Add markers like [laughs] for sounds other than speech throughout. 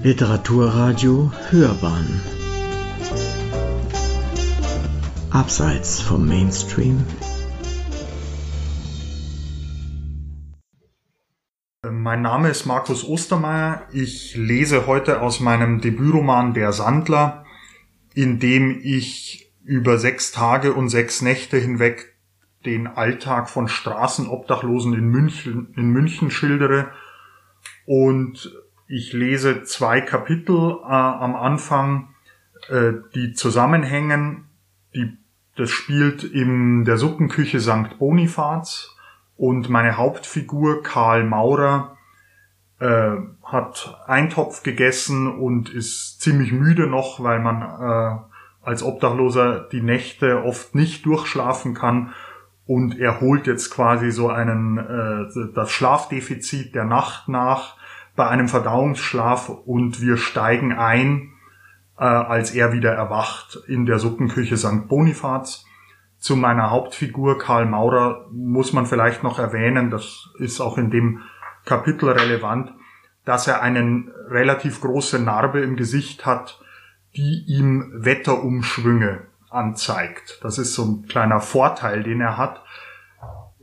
Literaturradio Hörbahn Abseits vom Mainstream Mein Name ist Markus Ostermeier. Ich lese heute aus meinem Debütroman Der Sandler, in dem ich über sechs Tage und sechs Nächte hinweg den Alltag von Straßenobdachlosen in München, in München schildere. Und ich lese zwei Kapitel äh, am Anfang, äh, die zusammenhängen. Die, das spielt in der Suppenküche St. Bonifaz und meine Hauptfigur Karl Maurer äh, hat Eintopf gegessen und ist ziemlich müde noch, weil man äh, als Obdachloser die Nächte oft nicht durchschlafen kann und er holt jetzt quasi so einen äh, das Schlafdefizit der Nacht nach bei einem Verdauungsschlaf und wir steigen ein, äh, als er wieder erwacht in der Suppenküche St. Bonifaz. Zu meiner Hauptfigur Karl Maurer muss man vielleicht noch erwähnen, das ist auch in dem Kapitel relevant, dass er einen relativ große Narbe im Gesicht hat, die ihm Wetterumschwünge anzeigt. Das ist so ein kleiner Vorteil, den er hat.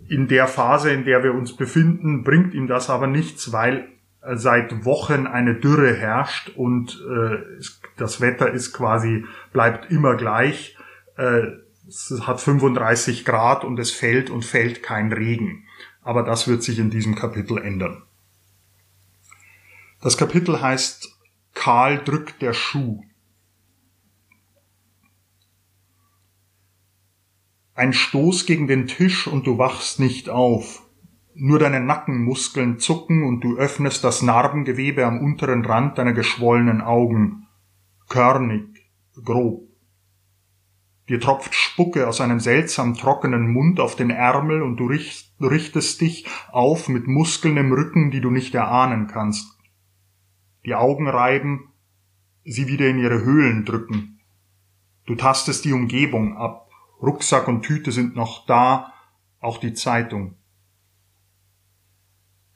In der Phase, in der wir uns befinden, bringt ihm das aber nichts, weil seit Wochen eine Dürre herrscht und äh, das Wetter ist quasi bleibt immer gleich. Äh, es hat 35 Grad und es fällt und fällt kein Regen. Aber das wird sich in diesem Kapitel ändern. Das Kapitel heißt Karl drückt der Schuh. Ein Stoß gegen den Tisch und du wachst nicht auf. Nur deine Nackenmuskeln zucken und du öffnest das Narbengewebe am unteren Rand deiner geschwollenen Augen. Körnig, grob. Dir tropft Spucke aus einem seltsam trockenen Mund auf den Ärmel und du richtest dich auf mit Muskeln im Rücken, die du nicht erahnen kannst. Die Augen reiben, sie wieder in ihre Höhlen drücken. Du tastest die Umgebung ab. Rucksack und Tüte sind noch da, auch die Zeitung.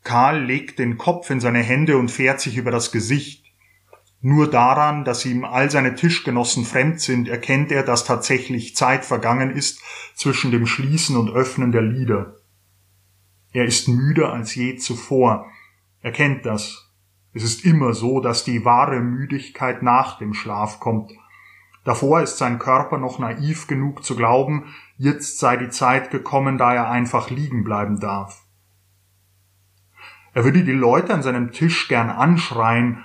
Karl legt den Kopf in seine Hände und fährt sich über das Gesicht. Nur daran, dass ihm all seine Tischgenossen fremd sind, erkennt er, dass tatsächlich Zeit vergangen ist zwischen dem Schließen und Öffnen der Lieder. Er ist müder als je zuvor. Er kennt das. Es ist immer so, dass die wahre Müdigkeit nach dem Schlaf kommt. Davor ist sein Körper noch naiv genug zu glauben, jetzt sei die Zeit gekommen, da er einfach liegen bleiben darf. Er würde die Leute an seinem Tisch gern anschreien,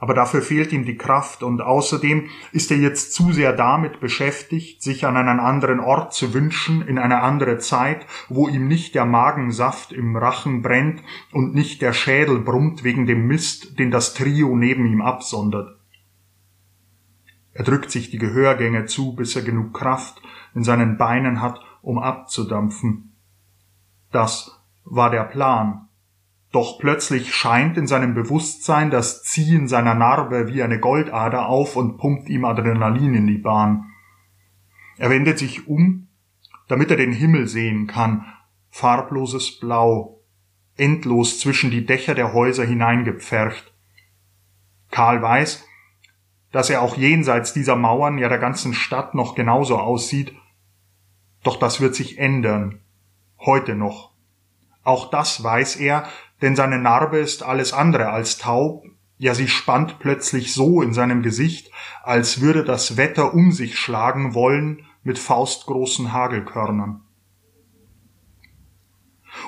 aber dafür fehlt ihm die Kraft und außerdem ist er jetzt zu sehr damit beschäftigt, sich an einen anderen Ort zu wünschen, in eine andere Zeit, wo ihm nicht der Magensaft im Rachen brennt und nicht der Schädel brummt wegen dem Mist, den das Trio neben ihm absondert. Er drückt sich die Gehörgänge zu, bis er genug Kraft in seinen Beinen hat, um abzudampfen. Das war der Plan, doch plötzlich scheint in seinem Bewusstsein das Ziehen seiner Narbe wie eine Goldader auf und pumpt ihm Adrenalin in die Bahn. Er wendet sich um, damit er den Himmel sehen kann, farbloses Blau, endlos zwischen die Dächer der Häuser hineingepfercht. Karl weiß, dass er auch jenseits dieser Mauern ja der ganzen Stadt noch genauso aussieht, doch das wird sich ändern, heute noch. Auch das weiß er, denn seine Narbe ist alles andere als taub, ja sie spannt plötzlich so in seinem Gesicht, als würde das Wetter um sich schlagen wollen mit faustgroßen Hagelkörnern.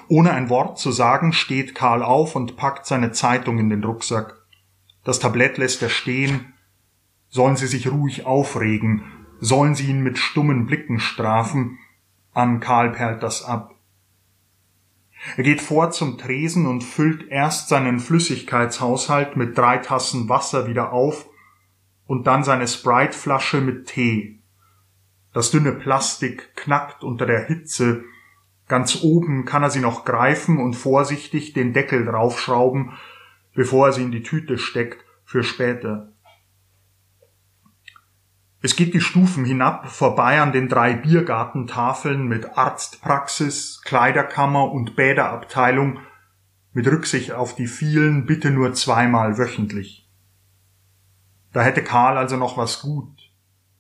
Ohne ein Wort zu sagen, steht Karl auf und packt seine Zeitung in den Rucksack. Das Tablett lässt er stehen. Sollen sie sich ruhig aufregen? Sollen sie ihn mit stummen Blicken strafen? An Karl perlt das ab. Er geht vor zum Tresen und füllt erst seinen Flüssigkeitshaushalt mit drei Tassen Wasser wieder auf und dann seine Sprite-Flasche mit Tee. Das dünne Plastik knackt unter der Hitze. Ganz oben kann er sie noch greifen und vorsichtig den Deckel draufschrauben, bevor er sie in die Tüte steckt für später. Es geht die Stufen hinab, vorbei an den drei Biergartentafeln mit Arztpraxis, Kleiderkammer und Bäderabteilung, mit Rücksicht auf die vielen bitte nur zweimal wöchentlich. Da hätte Karl also noch was gut.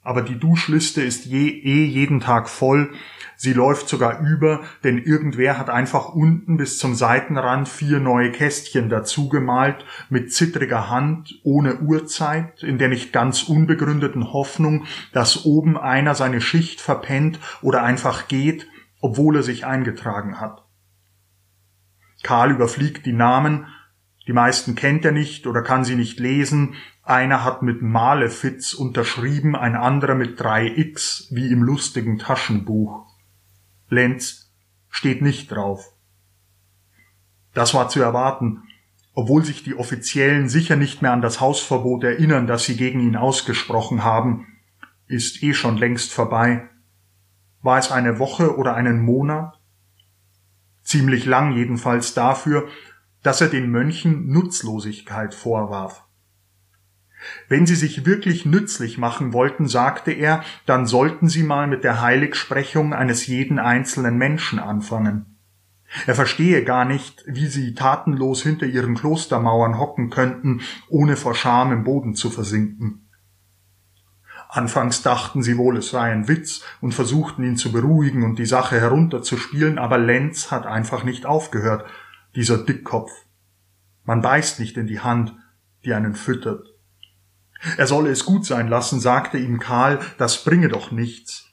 Aber die Duschliste ist je, eh jeden Tag voll. Sie läuft sogar über, denn irgendwer hat einfach unten bis zum Seitenrand vier neue Kästchen dazu gemalt, mit zittriger Hand, ohne Uhrzeit, in der nicht ganz unbegründeten Hoffnung, dass oben einer seine Schicht verpennt oder einfach geht, obwohl er sich eingetragen hat. Karl überfliegt die Namen, die meisten kennt er nicht oder kann sie nicht lesen, einer hat mit Malefiz unterschrieben, ein anderer mit drei X, wie im lustigen Taschenbuch. Lenz steht nicht drauf. Das war zu erwarten, obwohl sich die Offiziellen sicher nicht mehr an das Hausverbot erinnern, das sie gegen ihn ausgesprochen haben, ist eh schon längst vorbei. War es eine Woche oder einen Monat? Ziemlich lang jedenfalls dafür, dass er den Mönchen Nutzlosigkeit vorwarf. Wenn sie sich wirklich nützlich machen wollten, sagte er, dann sollten sie mal mit der Heiligsprechung eines jeden einzelnen Menschen anfangen. Er verstehe gar nicht, wie sie tatenlos hinter ihren Klostermauern hocken könnten, ohne vor Scham im Boden zu versinken. Anfangs dachten sie wohl, es sei ein Witz und versuchten ihn zu beruhigen und die Sache herunterzuspielen, aber Lenz hat einfach nicht aufgehört, dieser Dickkopf. Man beißt nicht in die Hand, die einen füttert. Er solle es gut sein lassen, sagte ihm Karl, das bringe doch nichts.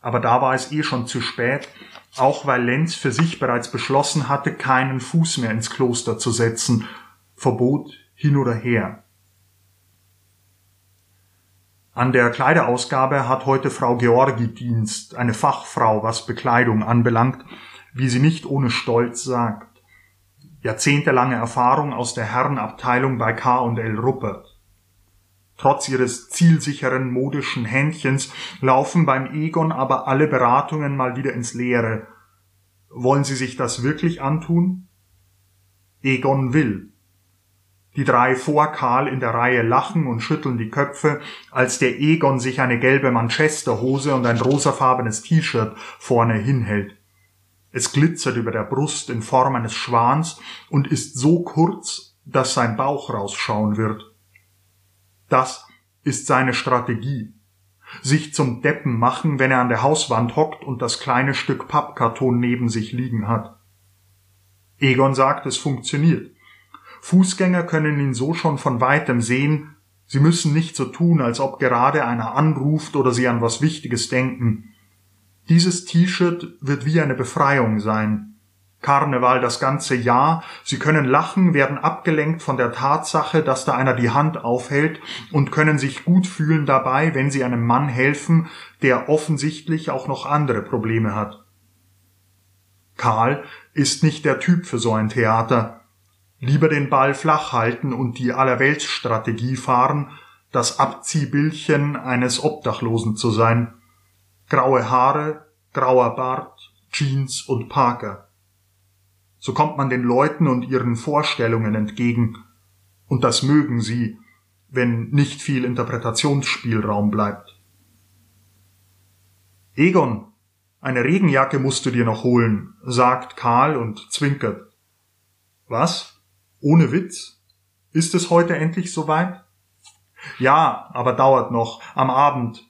Aber da war es eh schon zu spät, auch weil Lenz für sich bereits beschlossen hatte, keinen Fuß mehr ins Kloster zu setzen, Verbot hin oder her. An der Kleiderausgabe hat heute Frau Georgi Dienst, eine Fachfrau, was Bekleidung anbelangt, wie sie nicht ohne Stolz sagt. Jahrzehntelange Erfahrung aus der Herrenabteilung bei K&L Ruppert. Trotz ihres zielsicheren modischen Händchens laufen beim Egon aber alle Beratungen mal wieder ins Leere. Wollen Sie sich das wirklich antun? Egon will. Die drei vor Karl in der Reihe lachen und schütteln die Köpfe, als der Egon sich eine gelbe Manchesterhose und ein rosafarbenes T-Shirt vorne hinhält. Es glitzert über der Brust in Form eines Schwans und ist so kurz, dass sein Bauch rausschauen wird. Das ist seine Strategie. Sich zum Deppen machen, wenn er an der Hauswand hockt und das kleine Stück Pappkarton neben sich liegen hat. Egon sagt, es funktioniert. Fußgänger können ihn so schon von weitem sehen, sie müssen nicht so tun, als ob gerade einer anruft oder sie an was Wichtiges denken. Dieses T-Shirt wird wie eine Befreiung sein. Karneval das ganze Jahr, sie können lachen, werden abgelenkt von der Tatsache, dass da einer die Hand aufhält und können sich gut fühlen dabei, wenn sie einem Mann helfen, der offensichtlich auch noch andere Probleme hat. Karl ist nicht der Typ für so ein Theater lieber den Ball flach halten und die Allerweltsstrategie fahren, das Abziehbildchen eines Obdachlosen zu sein. Graue Haare, grauer Bart, Jeans und Parker. So kommt man den Leuten und ihren Vorstellungen entgegen, und das mögen sie, wenn nicht viel Interpretationsspielraum bleibt. Egon, eine Regenjacke musst du dir noch holen, sagt Karl und zwinkert. Was? Ohne Witz? Ist es heute endlich soweit? Ja, aber dauert noch. Am Abend.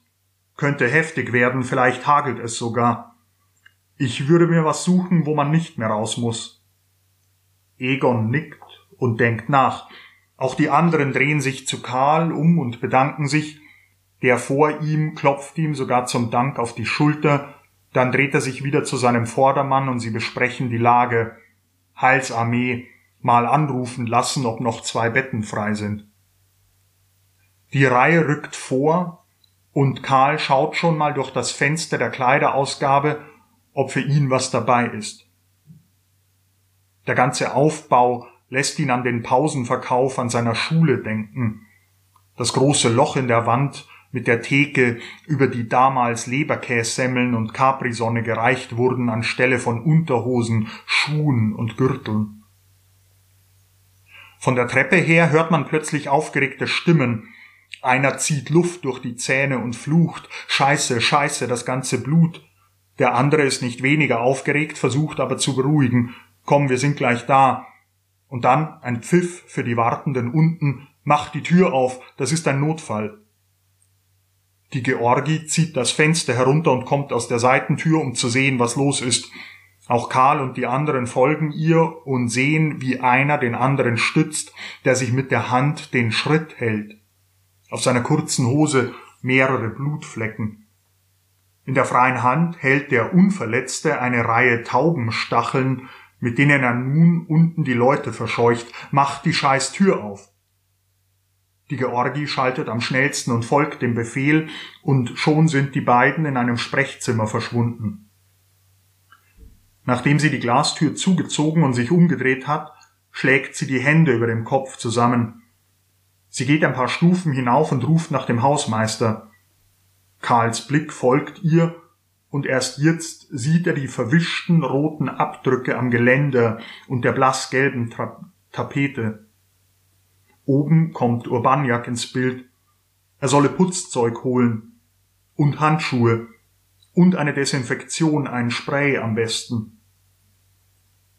Könnte heftig werden, vielleicht hagelt es sogar. Ich würde mir was suchen, wo man nicht mehr raus muss. Egon nickt und denkt nach. Auch die anderen drehen sich zu Karl um und bedanken sich. Der vor ihm klopft ihm sogar zum Dank auf die Schulter, dann dreht er sich wieder zu seinem Vordermann und sie besprechen die Lage. Heilsarmee, mal anrufen lassen, ob noch zwei Betten frei sind. Die Reihe rückt vor und Karl schaut schon mal durch das Fenster der Kleiderausgabe, ob für ihn was dabei ist. Der ganze Aufbau lässt ihn an den Pausenverkauf an seiner Schule denken. Das große Loch in der Wand mit der Theke, über die damals Leberkässemmeln und Caprisonne gereicht wurden anstelle von Unterhosen, Schuhen und Gürteln. Von der Treppe her hört man plötzlich aufgeregte Stimmen. Einer zieht Luft durch die Zähne und flucht. Scheiße, scheiße, das ganze Blut. Der andere ist nicht weniger aufgeregt, versucht aber zu beruhigen. Komm, wir sind gleich da. Und dann ein Pfiff für die Wartenden unten, Mach die Tür auf, das ist ein Notfall. Die Georgi zieht das Fenster herunter und kommt aus der Seitentür, um zu sehen, was los ist. Auch Karl und die anderen folgen ihr und sehen, wie einer den anderen stützt, der sich mit der Hand den Schritt hält. Auf seiner kurzen Hose mehrere Blutflecken. In der freien Hand hält der Unverletzte eine Reihe Taubenstacheln, mit denen er nun unten die Leute verscheucht. Macht die scheiß Tür auf. Die Georgi schaltet am schnellsten und folgt dem Befehl, und schon sind die beiden in einem Sprechzimmer verschwunden. Nachdem sie die Glastür zugezogen und sich umgedreht hat, schlägt sie die Hände über dem Kopf zusammen. Sie geht ein paar Stufen hinauf und ruft nach dem Hausmeister. Karls Blick folgt ihr, und erst jetzt sieht er die verwischten roten Abdrücke am Geländer und der blassgelben Tra Tapete. Oben kommt Urbaniak ins Bild. Er solle Putzzeug holen und Handschuhe und eine Desinfektion, ein Spray am besten.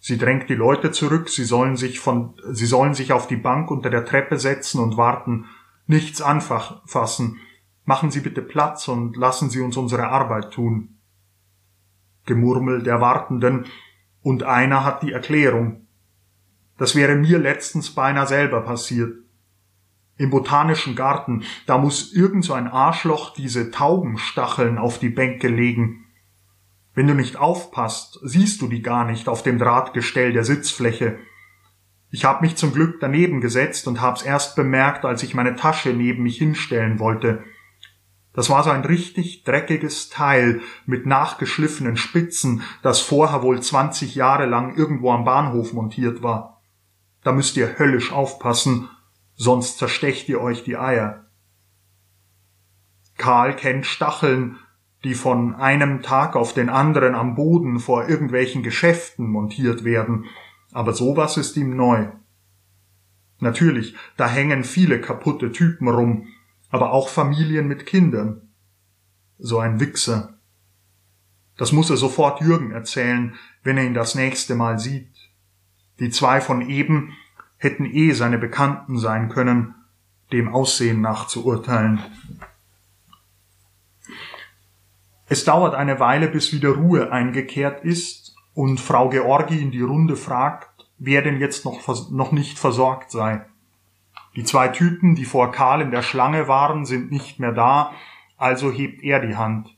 Sie drängt die Leute zurück, sie sollen sich von, sie sollen sich auf die Bank unter der Treppe setzen und warten, nichts anfassen. Machen Sie bitte Platz und lassen Sie uns unsere Arbeit tun. Gemurmel der Wartenden, und einer hat die Erklärung. Das wäre mir letztens beinahe selber passiert. Im botanischen Garten, da muss irgend so ein Arschloch diese Taubenstacheln auf die Bänke legen. Wenn du nicht aufpasst, siehst du die gar nicht auf dem Drahtgestell der Sitzfläche. Ich habe mich zum Glück daneben gesetzt und hab's erst bemerkt, als ich meine Tasche neben mich hinstellen wollte. Das war so ein richtig dreckiges Teil mit nachgeschliffenen Spitzen, das vorher wohl 20 Jahre lang irgendwo am Bahnhof montiert war. Da müsst ihr höllisch aufpassen, sonst zerstecht ihr euch die Eier. Karl kennt Stacheln, die von einem Tag auf den anderen am Boden vor irgendwelchen Geschäften montiert werden, aber sowas ist ihm neu. Natürlich, da hängen viele kaputte Typen rum, aber auch Familien mit Kindern. So ein Wichser. Das muss er sofort Jürgen erzählen, wenn er ihn das nächste Mal sieht. Die zwei von eben hätten eh seine Bekannten sein können, dem Aussehen nach zu urteilen. Es dauert eine Weile, bis wieder Ruhe eingekehrt ist und Frau Georgi in die Runde fragt, wer denn jetzt noch, noch nicht versorgt sei. Die zwei Typen, die vor Karl in der Schlange waren, sind nicht mehr da, also hebt er die Hand.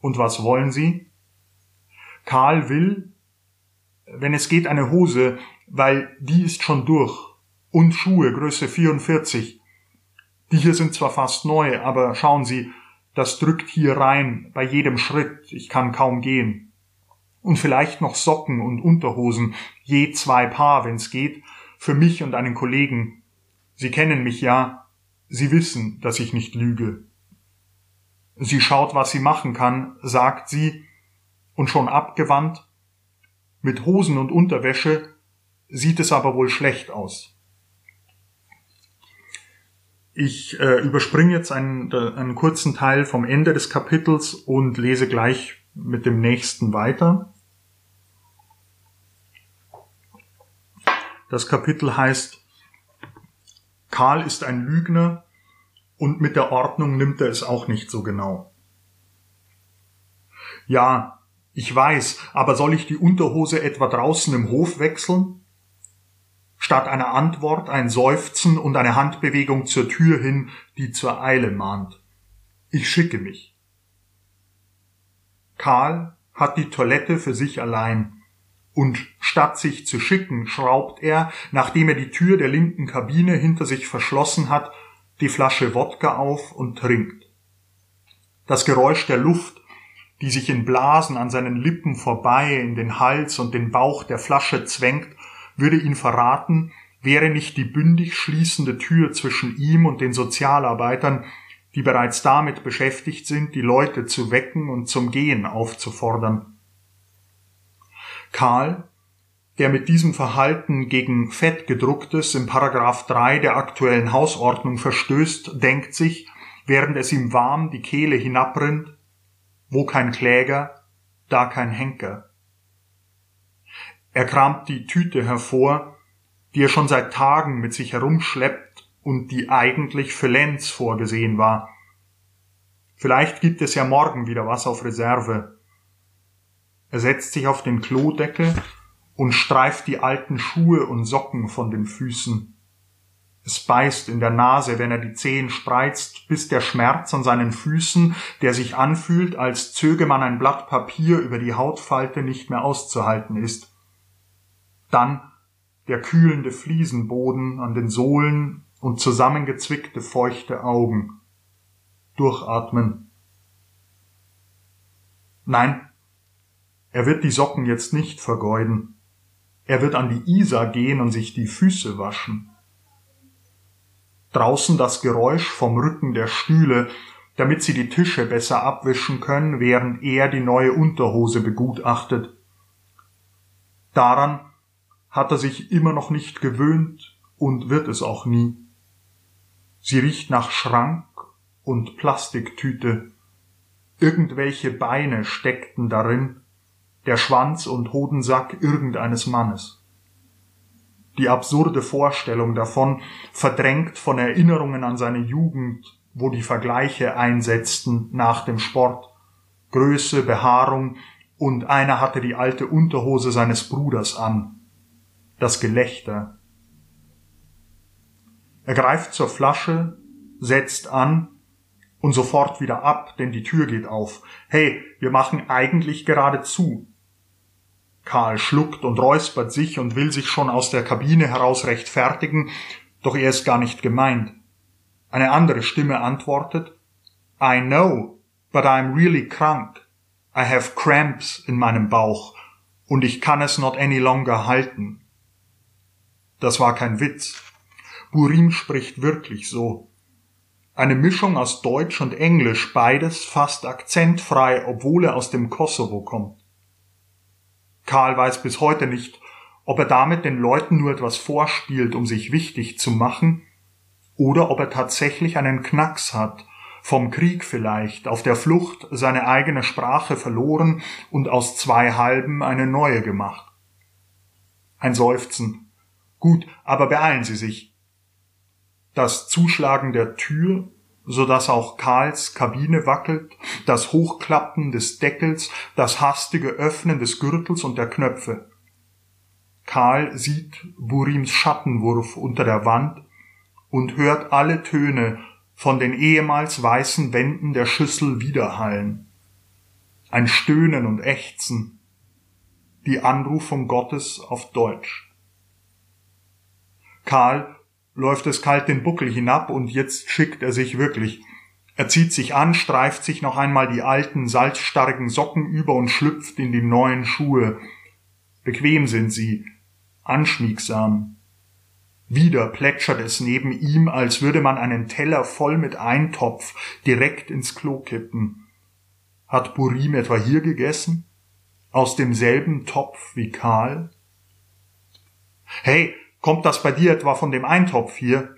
Und was wollen sie? Karl will, wenn es geht, eine Hose, weil die ist schon durch. Und Schuhe Größe 44. Die hier sind zwar fast neu, aber schauen Sie, das drückt hier rein bei jedem Schritt. Ich kann kaum gehen. Und vielleicht noch Socken und Unterhosen, je zwei Paar, wenn's geht, für mich und einen Kollegen. Sie kennen mich ja. Sie wissen, dass ich nicht lüge. Sie schaut, was sie machen kann, sagt sie, und schon abgewandt, mit Hosen und Unterwäsche sieht es aber wohl schlecht aus. Ich äh, überspringe jetzt einen, einen kurzen Teil vom Ende des Kapitels und lese gleich mit dem nächsten weiter. Das Kapitel heißt Karl ist ein Lügner und mit der Ordnung nimmt er es auch nicht so genau. Ja, ich weiß, aber soll ich die Unterhose etwa draußen im Hof wechseln? Statt einer Antwort ein Seufzen und eine Handbewegung zur Tür hin, die zur Eile mahnt. Ich schicke mich. Karl hat die Toilette für sich allein, und statt sich zu schicken, schraubt er, nachdem er die Tür der linken Kabine hinter sich verschlossen hat, die Flasche Wodka auf und trinkt. Das Geräusch der Luft die sich in Blasen an seinen Lippen vorbei in den Hals und den Bauch der Flasche zwängt, würde ihn verraten, wäre nicht die bündig schließende Tür zwischen ihm und den Sozialarbeitern, die bereits damit beschäftigt sind, die Leute zu wecken und zum Gehen aufzufordern. Karl, der mit diesem Verhalten gegen Fettgedrucktes im Paragraph 3 der aktuellen Hausordnung verstößt, denkt sich, während es ihm warm die Kehle hinabrinnt, wo kein Kläger, da kein Henker. Er kramt die Tüte hervor, die er schon seit Tagen mit sich herumschleppt und die eigentlich für Lenz vorgesehen war. Vielleicht gibt es ja morgen wieder was auf Reserve. Er setzt sich auf den Klodeckel und streift die alten Schuhe und Socken von den Füßen. Es beißt in der Nase, wenn er die Zehen spreizt, bis der Schmerz an seinen Füßen, der sich anfühlt, als zöge man ein Blatt Papier über die Hautfalte, nicht mehr auszuhalten ist. Dann der kühlende Fliesenboden an den Sohlen und zusammengezwickte feuchte Augen. Durchatmen. Nein, er wird die Socken jetzt nicht vergeuden. Er wird an die Isar gehen und sich die Füße waschen draußen das Geräusch vom Rücken der Stühle, damit sie die Tische besser abwischen können, während er die neue Unterhose begutachtet. Daran hat er sich immer noch nicht gewöhnt und wird es auch nie. Sie riecht nach Schrank und Plastiktüte. Irgendwelche Beine steckten darin, der Schwanz und Hodensack irgendeines Mannes die absurde Vorstellung davon, verdrängt von Erinnerungen an seine Jugend, wo die Vergleiche einsetzten nach dem Sport. Größe, Behaarung und einer hatte die alte Unterhose seines Bruders an. Das Gelächter. Er greift zur Flasche, setzt an und sofort wieder ab, denn die Tür geht auf. Hey, wir machen eigentlich gerade zu. Karl schluckt und räuspert sich und will sich schon aus der Kabine heraus rechtfertigen, doch er ist gar nicht gemeint. Eine andere Stimme antwortet, I know, but I'm really krank. I have cramps in meinem Bauch und ich kann es not any longer halten. Das war kein Witz. Burim spricht wirklich so. Eine Mischung aus Deutsch und Englisch, beides fast akzentfrei, obwohl er aus dem Kosovo kommt. Karl weiß bis heute nicht, ob er damit den Leuten nur etwas vorspielt, um sich wichtig zu machen, oder ob er tatsächlich einen Knacks hat, vom Krieg vielleicht, auf der Flucht seine eigene Sprache verloren und aus zwei Halben eine neue gemacht. Ein Seufzen. Gut, aber beeilen Sie sich. Das Zuschlagen der Tür so dass auch Karls Kabine wackelt, das Hochklappen des Deckels, das hastige Öffnen des Gürtels und der Knöpfe. Karl sieht Burims Schattenwurf unter der Wand und hört alle Töne von den ehemals weißen Wänden der Schüssel widerhallen. Ein Stöhnen und Ächzen, die Anrufung Gottes auf Deutsch. Karl läuft es kalt den Buckel hinab und jetzt schickt er sich wirklich. Er zieht sich an, streift sich noch einmal die alten, salzstarken Socken über und schlüpft in die neuen Schuhe. Bequem sind sie, anschmiegsam. Wieder plätschert es neben ihm, als würde man einen Teller voll mit Eintopf direkt ins Klo kippen. Hat Burim etwa hier gegessen? Aus demselben Topf wie Karl? Hey, Kommt das bei dir etwa von dem Eintopf hier?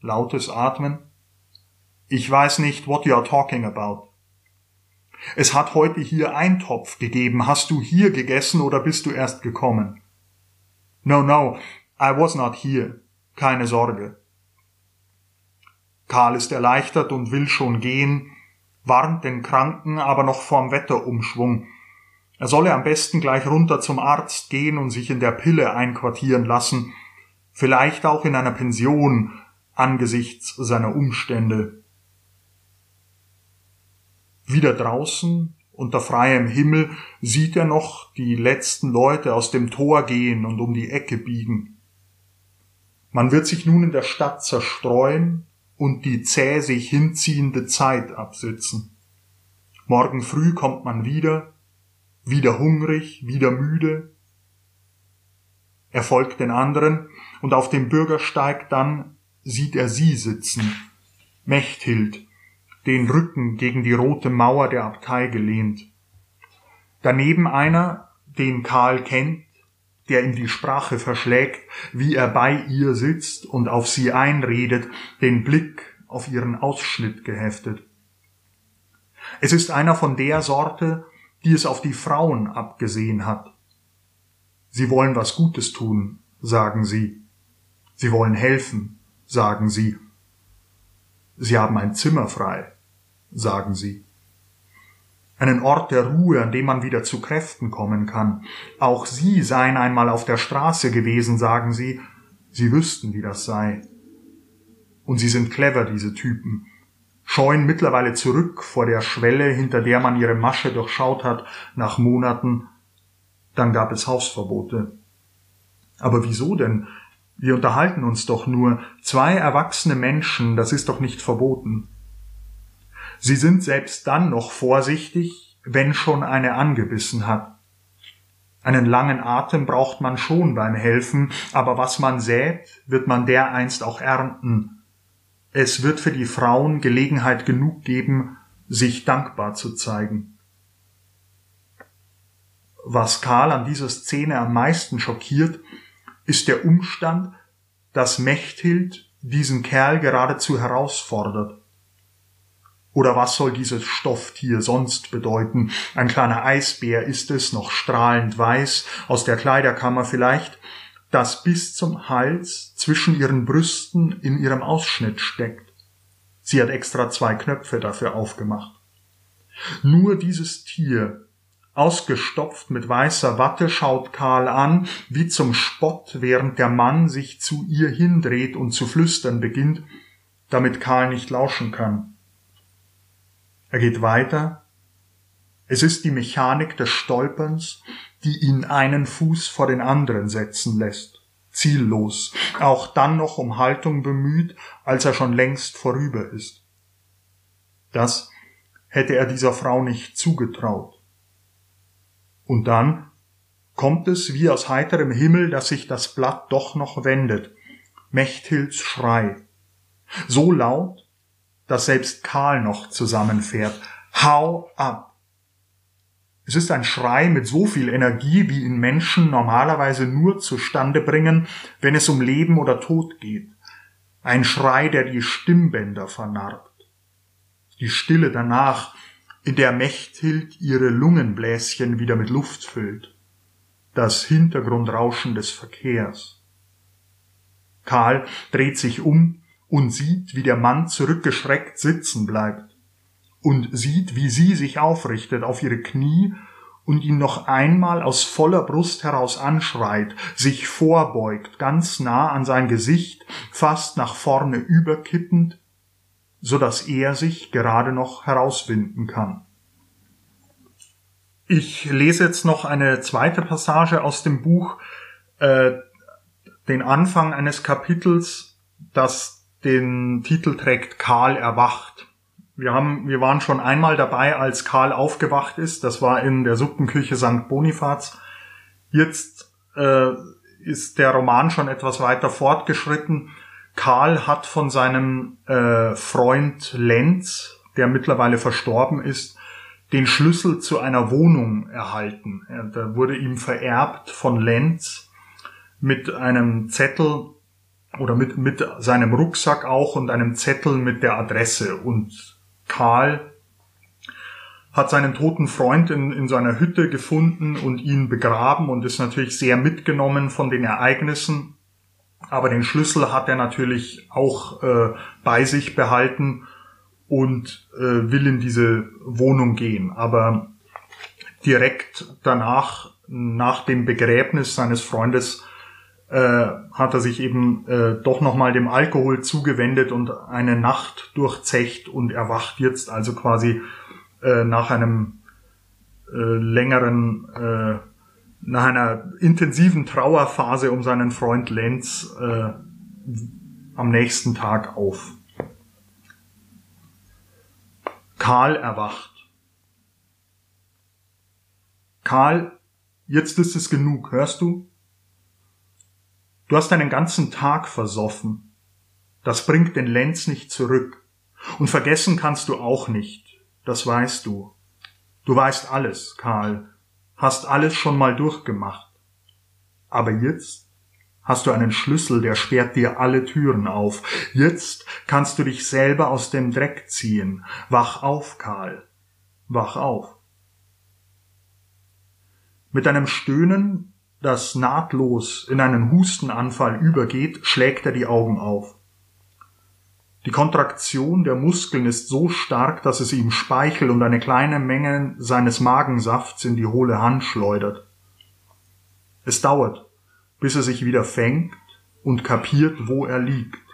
Lautes Atmen. Ich weiß nicht, what you are talking about. Es hat heute hier Eintopf gegeben. Hast du hier gegessen oder bist du erst gekommen? No, no, I was not here. Keine Sorge. Karl ist erleichtert und will schon gehen, warnt den Kranken aber noch vorm Wetterumschwung. Er solle am besten gleich runter zum Arzt gehen und sich in der Pille einquartieren lassen, vielleicht auch in einer Pension angesichts seiner Umstände. Wieder draußen, unter freiem Himmel, sieht er noch die letzten Leute aus dem Tor gehen und um die Ecke biegen. Man wird sich nun in der Stadt zerstreuen und die zäh sich hinziehende Zeit absitzen. Morgen früh kommt man wieder, wieder hungrig, wieder müde. Er folgt den anderen und auf dem Bürgersteig dann sieht er sie sitzen, Mechthild, den Rücken gegen die rote Mauer der Abtei gelehnt. Daneben einer, den Karl kennt, der ihm die Sprache verschlägt, wie er bei ihr sitzt und auf sie einredet, den Blick auf ihren Ausschnitt geheftet. Es ist einer von der Sorte, die es auf die Frauen abgesehen hat. Sie wollen was Gutes tun, sagen sie. Sie wollen helfen, sagen sie. Sie haben ein Zimmer frei, sagen sie. Einen Ort der Ruhe, an dem man wieder zu Kräften kommen kann. Auch Sie seien einmal auf der Straße gewesen, sagen Sie. Sie wüssten, wie das sei. Und sie sind clever, diese Typen. Scheuen mittlerweile zurück vor der Schwelle, hinter der man ihre Masche durchschaut hat, nach Monaten. Dann gab es Hausverbote. Aber wieso denn? Wir unterhalten uns doch nur. Zwei erwachsene Menschen, das ist doch nicht verboten. Sie sind selbst dann noch vorsichtig, wenn schon eine angebissen hat. Einen langen Atem braucht man schon beim Helfen, aber was man sät, wird man dereinst auch ernten. Es wird für die Frauen Gelegenheit genug geben, sich dankbar zu zeigen. Was Karl an dieser Szene am meisten schockiert, ist der Umstand, dass Mechthild diesen Kerl geradezu herausfordert. Oder was soll dieses Stofftier sonst bedeuten? Ein kleiner Eisbär ist es, noch strahlend weiß, aus der Kleiderkammer vielleicht, das bis zum Hals zwischen ihren Brüsten in ihrem Ausschnitt steckt. Sie hat extra zwei Knöpfe dafür aufgemacht. Nur dieses Tier Ausgestopft mit weißer Watte schaut Karl an, wie zum Spott, während der Mann sich zu ihr hindreht und zu flüstern beginnt, damit Karl nicht lauschen kann. Er geht weiter. Es ist die Mechanik des Stolperns, die ihn einen Fuß vor den anderen setzen lässt. Ziellos, auch dann noch um Haltung bemüht, als er schon längst vorüber ist. Das hätte er dieser Frau nicht zugetraut. Und dann kommt es wie aus heiterem Himmel, dass sich das Blatt doch noch wendet. Mechthilds Schrei. So laut, dass selbst Karl noch zusammenfährt. Hau ab! Es ist ein Schrei mit so viel Energie, wie ihn Menschen normalerweise nur zustande bringen, wenn es um Leben oder Tod geht. Ein Schrei, der die Stimmbänder vernarbt. Die Stille danach in der Mechthild ihre Lungenbläschen wieder mit Luft füllt. Das Hintergrundrauschen des Verkehrs. Karl dreht sich um und sieht, wie der Mann zurückgeschreckt sitzen bleibt und sieht, wie sie sich aufrichtet auf ihre Knie und ihn noch einmal aus voller Brust heraus anschreit, sich vorbeugt, ganz nah an sein Gesicht, fast nach vorne überkippend so dass er sich gerade noch herauswinden kann. Ich lese jetzt noch eine zweite Passage aus dem Buch, äh, den Anfang eines Kapitels, das den Titel trägt Karl erwacht. Wir haben, wir waren schon einmal dabei, als Karl aufgewacht ist. Das war in der Suppenküche St. Bonifaz. Jetzt äh, ist der Roman schon etwas weiter fortgeschritten Karl hat von seinem äh, Freund Lenz, der mittlerweile verstorben ist, den Schlüssel zu einer Wohnung erhalten. Er, wurde ihm vererbt von Lenz mit einem Zettel oder mit, mit seinem Rucksack auch und einem Zettel mit der Adresse. Und Karl hat seinen toten Freund in, in seiner Hütte gefunden und ihn begraben und ist natürlich sehr mitgenommen von den Ereignissen aber den Schlüssel hat er natürlich auch äh, bei sich behalten und äh, will in diese Wohnung gehen. Aber direkt danach, nach dem Begräbnis seines Freundes, hat er sich eben äh, doch nochmal dem Alkohol zugewendet und eine Nacht durchzecht und erwacht jetzt also quasi äh, nach einem äh, längeren äh, nach einer intensiven Trauerphase um seinen Freund Lenz äh, am nächsten Tag auf. Karl erwacht. Karl, jetzt ist es genug, hörst du? Du hast deinen ganzen Tag versoffen. Das bringt den Lenz nicht zurück. Und vergessen kannst du auch nicht. Das weißt du. Du weißt alles, Karl hast alles schon mal durchgemacht. Aber jetzt hast du einen Schlüssel, der sperrt dir alle Türen auf. Jetzt kannst du dich selber aus dem Dreck ziehen. Wach auf, Karl. Wach auf. Mit einem Stöhnen, das nahtlos in einen Hustenanfall übergeht, schlägt er die Augen auf. Die Kontraktion der Muskeln ist so stark, dass es ihm Speichel und eine kleine Menge seines Magensafts in die hohle Hand schleudert. Es dauert, bis er sich wieder fängt und kapiert, wo er liegt.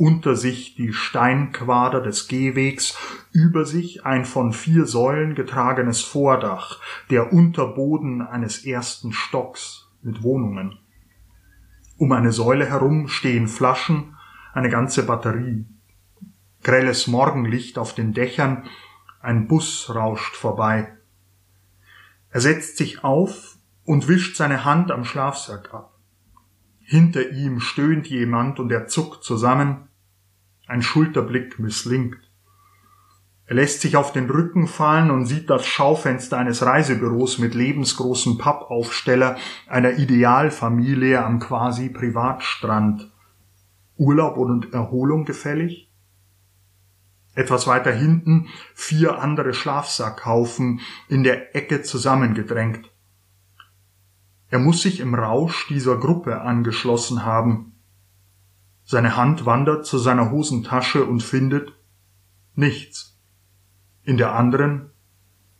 Unter sich die Steinquader des Gehwegs, über sich ein von vier Säulen getragenes Vordach, der Unterboden eines ersten Stocks mit Wohnungen. Um eine Säule herum stehen Flaschen, eine ganze Batterie. Grelles Morgenlicht auf den Dächern, ein Bus rauscht vorbei. Er setzt sich auf und wischt seine Hand am Schlafsack ab. Hinter ihm stöhnt jemand und er zuckt zusammen. Ein Schulterblick misslingt. Er lässt sich auf den Rücken fallen und sieht das Schaufenster eines Reisebüros mit lebensgroßem Pappaufsteller einer Idealfamilie am quasi Privatstrand. Urlaub und Erholung gefällig? Etwas weiter hinten vier andere Schlafsackhaufen in der Ecke zusammengedrängt. Er muss sich im Rausch dieser Gruppe angeschlossen haben. Seine Hand wandert zu seiner Hosentasche und findet nichts. In der anderen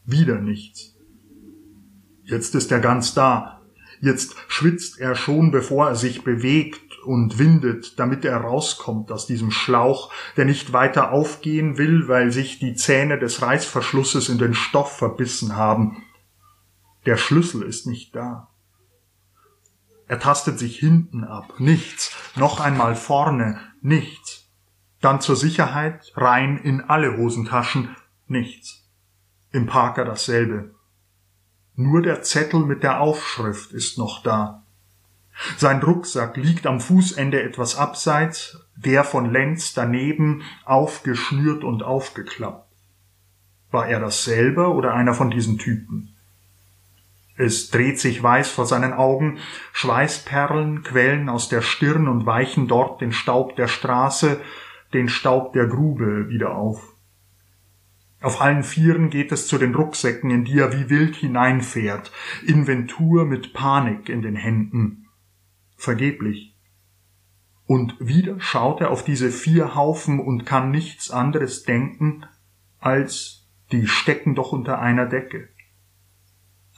wieder nichts. Jetzt ist er ganz da. Jetzt schwitzt er schon, bevor er sich bewegt und windet, damit er rauskommt aus diesem Schlauch, der nicht weiter aufgehen will, weil sich die Zähne des Reißverschlusses in den Stoff verbissen haben. Der Schlüssel ist nicht da. Er tastet sich hinten ab, nichts, noch einmal vorne, nichts. Dann zur Sicherheit rein in alle Hosentaschen, nichts. Im Parker dasselbe. Nur der Zettel mit der Aufschrift ist noch da. Sein Rucksack liegt am Fußende etwas abseits, der von Lenz daneben aufgeschnürt und aufgeklappt. War er das selber oder einer von diesen Typen? Es dreht sich weiß vor seinen Augen, Schweißperlen quellen aus der Stirn und weichen dort den Staub der Straße, den Staub der Grube wieder auf. Auf allen Vieren geht es zu den Rucksäcken, in die er wie wild hineinfährt, Inventur mit Panik in den Händen. Vergeblich. Und wieder schaut er auf diese vier Haufen und kann nichts anderes denken, als die stecken doch unter einer Decke.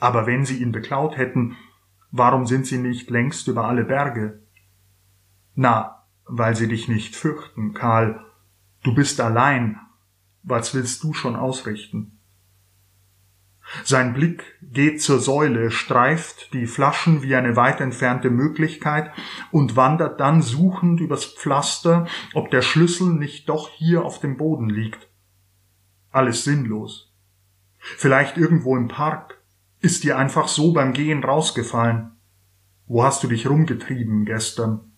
Aber wenn sie ihn beklaut hätten, warum sind sie nicht längst über alle Berge? Na, weil sie dich nicht fürchten, Karl. Du bist allein. Was willst du schon ausrichten? Sein Blick geht zur Säule, streift die Flaschen wie eine weit entfernte Möglichkeit und wandert dann suchend übers Pflaster, ob der Schlüssel nicht doch hier auf dem Boden liegt. Alles sinnlos. Vielleicht irgendwo im Park, ist dir einfach so beim Gehen rausgefallen. Wo hast du dich rumgetrieben gestern?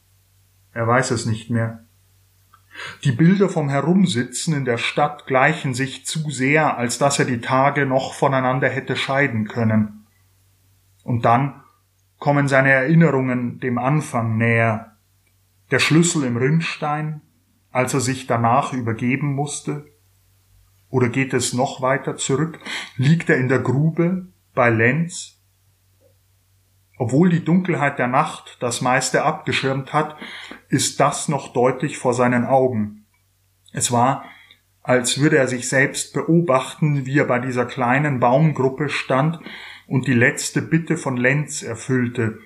Er weiß es nicht mehr. Die Bilder vom Herumsitzen in der Stadt gleichen sich zu sehr, als dass er die Tage noch voneinander hätte scheiden können. Und dann kommen seine Erinnerungen dem Anfang näher. Der Schlüssel im Rinnstein, als er sich danach übergeben musste? Oder geht es noch weiter zurück? Liegt er in der Grube, bei Lenz, obwohl die Dunkelheit der Nacht das meiste abgeschirmt hat, ist das noch deutlich vor seinen Augen. Es war, als würde er sich selbst beobachten, wie er bei dieser kleinen Baumgruppe stand und die letzte Bitte von Lenz erfüllte.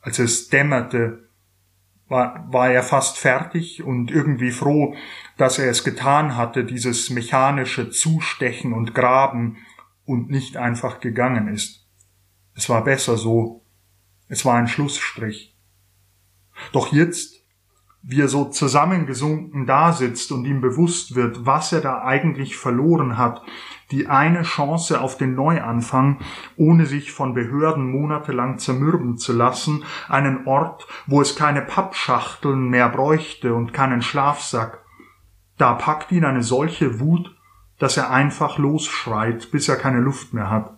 Als es dämmerte, war, war er fast fertig und irgendwie froh, dass er es getan hatte, dieses mechanische Zustechen und Graben, und nicht einfach gegangen ist. Es war besser so. Es war ein Schlussstrich. Doch jetzt, wie er so zusammengesunken dasitzt und ihm bewusst wird, was er da eigentlich verloren hat, die eine Chance auf den Neuanfang, ohne sich von Behörden monatelang zermürben zu lassen, einen Ort, wo es keine Pappschachteln mehr bräuchte und keinen Schlafsack, da packt ihn eine solche Wut, dass er einfach losschreit, bis er keine Luft mehr hat.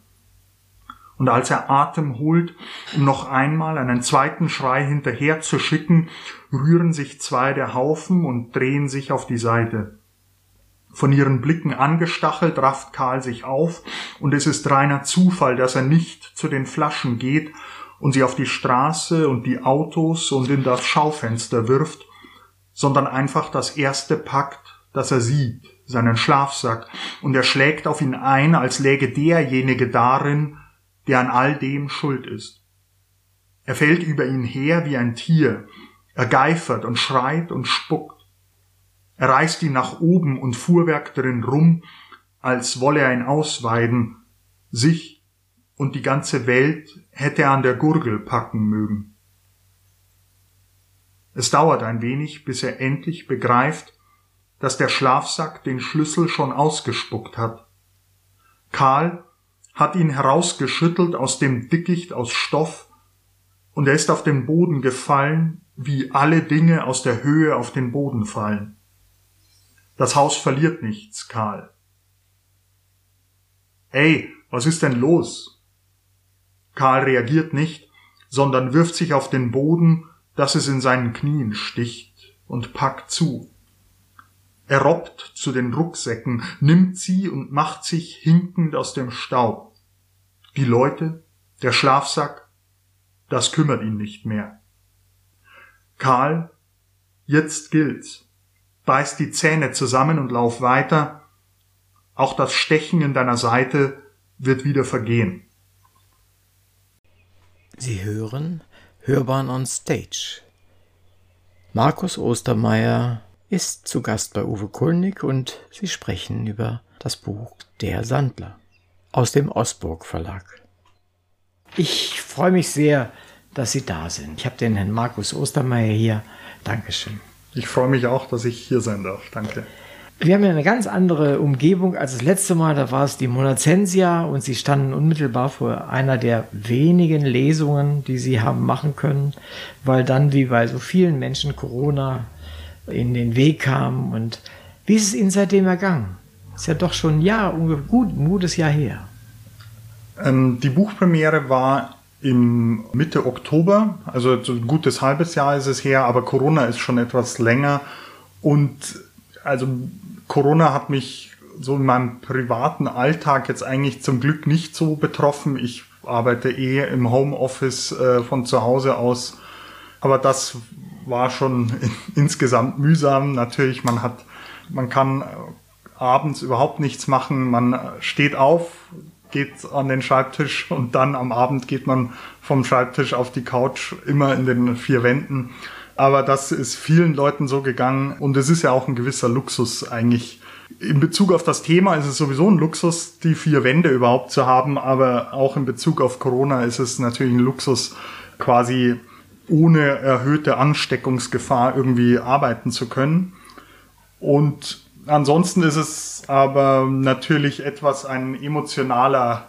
Und als er Atem holt, um noch einmal einen zweiten Schrei hinterher zu schicken, rühren sich zwei der Haufen und drehen sich auf die Seite. Von ihren Blicken angestachelt rafft Karl sich auf, und es ist reiner Zufall, dass er nicht zu den Flaschen geht und sie auf die Straße und die Autos und in das Schaufenster wirft, sondern einfach das erste packt, das er sieht, seinen Schlafsack, und er schlägt auf ihn ein, als läge derjenige darin, der an all dem schuld ist. Er fällt über ihn her wie ein Tier, er geifert und schreit und spuckt. Er reißt ihn nach oben und fuhrwerk drin rum, als wolle er ihn ausweiden, sich und die ganze Welt hätte er an der Gurgel packen mögen. Es dauert ein wenig, bis er endlich begreift, dass der Schlafsack den Schlüssel schon ausgespuckt hat. Karl hat ihn herausgeschüttelt aus dem Dickicht aus Stoff, und er ist auf den Boden gefallen, wie alle Dinge aus der Höhe auf den Boden fallen. Das Haus verliert nichts, Karl. Ey, was ist denn los? Karl reagiert nicht, sondern wirft sich auf den Boden, dass es in seinen Knien sticht, und packt zu. Er robbt zu den Rucksäcken, nimmt sie und macht sich hinkend aus dem Staub. Die Leute, der Schlafsack, das kümmert ihn nicht mehr. Karl, jetzt gilt's. Beiß die Zähne zusammen und lauf weiter. Auch das Stechen in deiner Seite wird wieder vergehen. Sie hören Hörbahn on Stage. Markus Ostermeier ist zu Gast bei Uwe Kulnig und sie sprechen über das Buch Der Sandler aus dem Osburg Verlag. Ich freue mich sehr, dass Sie da sind. Ich habe den Herrn Markus Ostermeier hier. Dankeschön. Ich freue mich auch, dass ich hier sein darf. Danke. Wir haben ja eine ganz andere Umgebung als das letzte Mal. Da war es die Monazensia und Sie standen unmittelbar vor einer der wenigen Lesungen, die Sie haben machen können, weil dann, wie bei so vielen Menschen, Corona in den Weg kam. Und wie ist es Ihnen seitdem ergangen? Ist ja doch schon ein Jahr, gut, gutes Jahr her. Ähm, die Buchpremiere war im Mitte Oktober, also ein gutes halbes Jahr ist es her, aber Corona ist schon etwas länger und also Corona hat mich so in meinem privaten Alltag jetzt eigentlich zum Glück nicht so betroffen. Ich arbeite eh im Homeoffice äh, von zu Hause aus, aber das war schon insgesamt mühsam. Natürlich, man hat, man kann abends überhaupt nichts machen, man steht auf, geht an den Schreibtisch und dann am Abend geht man vom Schreibtisch auf die Couch, immer in den vier Wänden. Aber das ist vielen Leuten so gegangen und es ist ja auch ein gewisser Luxus eigentlich. In Bezug auf das Thema ist es sowieso ein Luxus, die vier Wände überhaupt zu haben, aber auch in Bezug auf Corona ist es natürlich ein Luxus, quasi ohne erhöhte Ansteckungsgefahr irgendwie arbeiten zu können. Und ansonsten ist es aber natürlich etwas ein emotionaler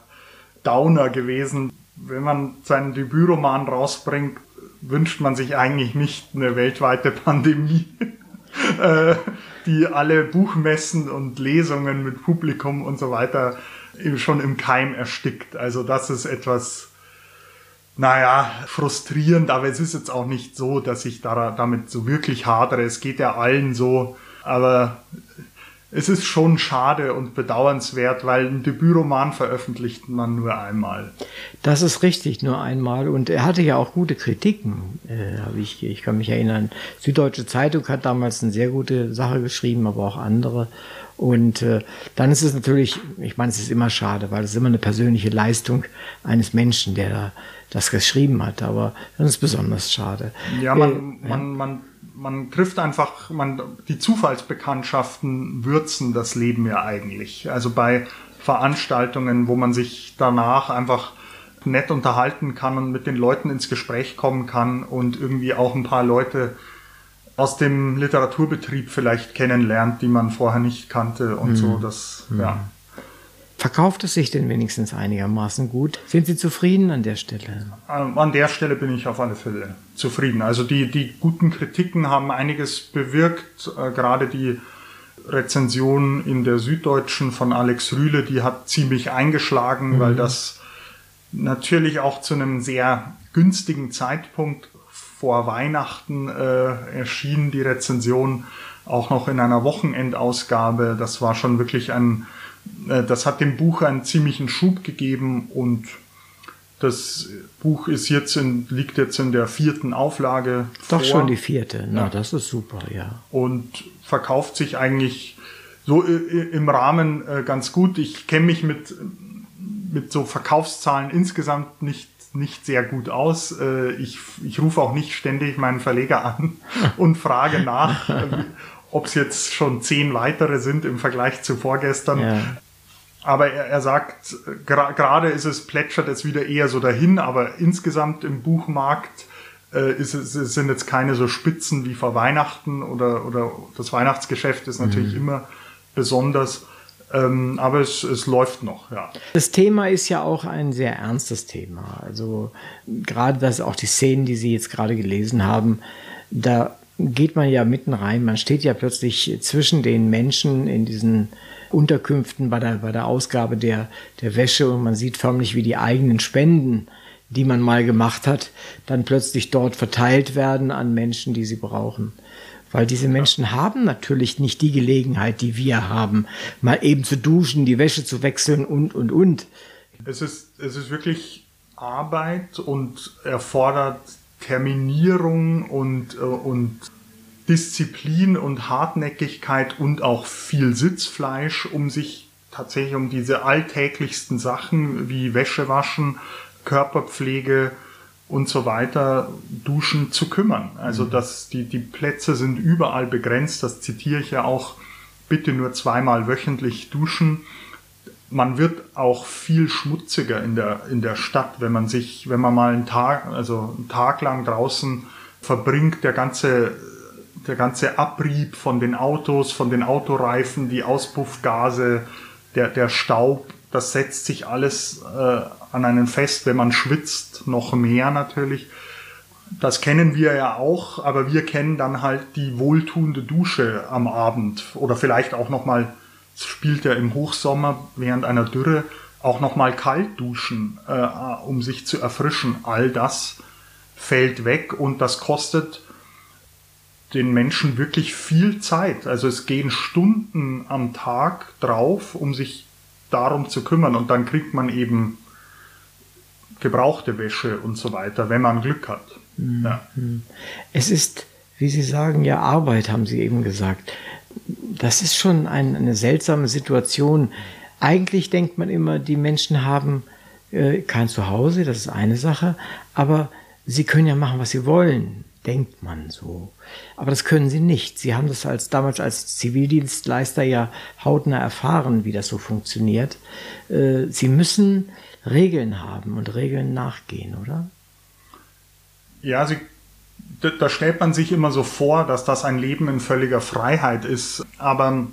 Downer gewesen. Wenn man seinen Debütroman rausbringt, wünscht man sich eigentlich nicht eine weltweite [laughs] Pandemie, äh, die alle Buchmessen und Lesungen mit Publikum und so weiter schon im Keim erstickt. Also das ist etwas, naja, frustrierend, aber es ist jetzt auch nicht so, dass ich da, damit so wirklich hadere. Es geht ja allen so, aber es ist schon schade und bedauernswert, weil ein Debütroman veröffentlicht man nur einmal. Das ist richtig, nur einmal. Und er hatte ja auch gute Kritiken. Äh, ich, ich kann mich erinnern, Süddeutsche Zeitung hat damals eine sehr gute Sache geschrieben, aber auch andere. Und äh, dann ist es natürlich, ich meine, es ist immer schade, weil es ist immer eine persönliche Leistung eines Menschen, der da das geschrieben hat. Aber dann ist es besonders schade. Ja, man, äh, man, man man trifft einfach, man, die Zufallsbekanntschaften würzen das Leben ja eigentlich. Also bei Veranstaltungen, wo man sich danach einfach nett unterhalten kann und mit den Leuten ins Gespräch kommen kann und irgendwie auch ein paar Leute aus dem Literaturbetrieb vielleicht kennenlernt, die man vorher nicht kannte und mhm. so. Das, ja. Verkauft es sich denn wenigstens einigermaßen gut? Sind Sie zufrieden an der Stelle? Ähm, an der Stelle bin ich auf alle Fälle zufrieden. Also die, die guten Kritiken haben einiges bewirkt. Äh, gerade die Rezension in der Süddeutschen von Alex Rühle, die hat ziemlich eingeschlagen, mhm. weil das natürlich auch zu einem sehr günstigen Zeitpunkt vor Weihnachten äh, erschien, die Rezension auch noch in einer Wochenendausgabe. Das war schon wirklich ein das hat dem Buch einen ziemlichen Schub gegeben und Das Buch ist jetzt in, liegt jetzt in der vierten Auflage. Doch vor. schon die vierte. Na, ja. das ist super, ja. Und verkauft sich eigentlich so im Rahmen äh, ganz gut. Ich kenne mich mit, mit so Verkaufszahlen insgesamt nicht, nicht sehr gut aus. Äh, ich, ich rufe auch nicht ständig meinen Verleger an [laughs] und frage nach, ob es jetzt schon zehn weitere sind im Vergleich zu vorgestern. Ja. Aber er, er sagt, gerade ist es, plätschert es wieder eher so dahin, aber insgesamt im Buchmarkt äh, ist es, sind jetzt keine so Spitzen wie vor Weihnachten oder, oder das Weihnachtsgeschäft ist natürlich mhm. immer besonders. Ähm, aber es, es läuft noch, ja. Das Thema ist ja auch ein sehr ernstes Thema. Also gerade das auch die Szenen, die Sie jetzt gerade gelesen haben, da geht man ja mitten rein. Man steht ja plötzlich zwischen den Menschen in diesen Unterkünften bei der, bei der Ausgabe der, der Wäsche und man sieht förmlich, wie die eigenen Spenden, die man mal gemacht hat, dann plötzlich dort verteilt werden an Menschen, die sie brauchen. Weil diese Menschen haben natürlich nicht die Gelegenheit, die wir haben, mal eben zu duschen, die Wäsche zu wechseln und, und, und. Es ist, es ist wirklich Arbeit und erfordert Terminierung und, äh, und Disziplin und Hartnäckigkeit und auch viel Sitzfleisch, um sich tatsächlich um diese alltäglichsten Sachen wie Wäsche waschen, Körperpflege und so weiter, Duschen zu kümmern. Also mhm. dass die, die Plätze sind überall begrenzt, das zitiere ich ja auch, bitte nur zweimal wöchentlich duschen. Man wird auch viel schmutziger in der, in der Stadt, wenn man sich, wenn man mal einen Tag, also einen Tag lang draußen verbringt, der ganze der ganze Abrieb von den Autos, von den Autoreifen, die Auspuffgase, der, der Staub, das setzt sich alles äh, an einen fest, wenn man schwitzt, noch mehr natürlich. Das kennen wir ja auch, aber wir kennen dann halt die wohltuende Dusche am Abend oder vielleicht auch noch mal, es spielt ja im Hochsommer während einer Dürre auch noch mal kalt duschen, äh, um sich zu erfrischen. All das fällt weg und das kostet den Menschen wirklich viel Zeit. Also es gehen Stunden am Tag drauf, um sich darum zu kümmern. Und dann kriegt man eben gebrauchte Wäsche und so weiter, wenn man Glück hat. Mhm. Ja. Es ist, wie Sie sagen, ja Arbeit, haben Sie eben gesagt. Das ist schon ein, eine seltsame Situation. Eigentlich denkt man immer, die Menschen haben äh, kein Zuhause, das ist eine Sache, aber sie können ja machen, was sie wollen denkt man so. Aber das können sie nicht. Sie haben das als, damals als Zivildienstleister ja hautnah erfahren, wie das so funktioniert. Äh, sie müssen Regeln haben und Regeln nachgehen, oder? Ja, sie, da stellt man sich immer so vor, dass das ein Leben in völliger Freiheit ist. Aber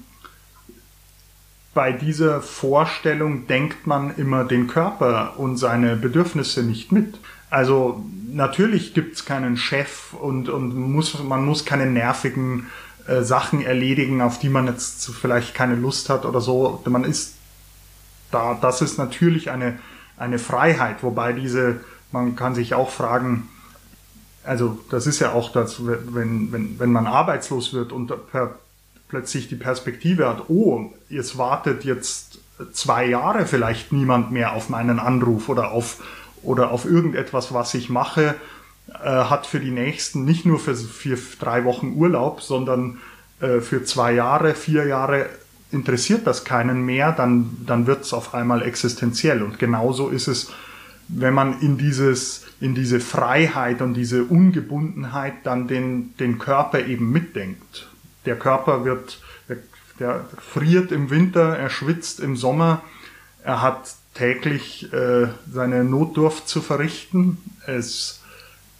bei dieser Vorstellung denkt man immer den Körper und seine Bedürfnisse nicht mit. Also natürlich gibt's keinen Chef und, und muss, man muss keine nervigen äh, Sachen erledigen, auf die man jetzt vielleicht keine Lust hat oder so. Man ist da, das ist natürlich eine, eine Freiheit, wobei diese, man kann sich auch fragen, also das ist ja auch das, wenn, wenn, wenn man arbeitslos wird und per, plötzlich die Perspektive hat, oh, es wartet jetzt zwei Jahre vielleicht niemand mehr auf meinen Anruf oder auf oder auf irgendetwas, was ich mache, äh, hat für die nächsten nicht nur für, für drei Wochen Urlaub, sondern äh, für zwei Jahre, vier Jahre interessiert das keinen mehr, dann, dann wird es auf einmal existenziell. Und genauso ist es, wenn man in dieses, in diese Freiheit und diese Ungebundenheit dann den, den Körper eben mitdenkt. Der Körper wird, der, der friert im Winter, er schwitzt im Sommer, er hat täglich äh, seine Notdurft zu verrichten. Es,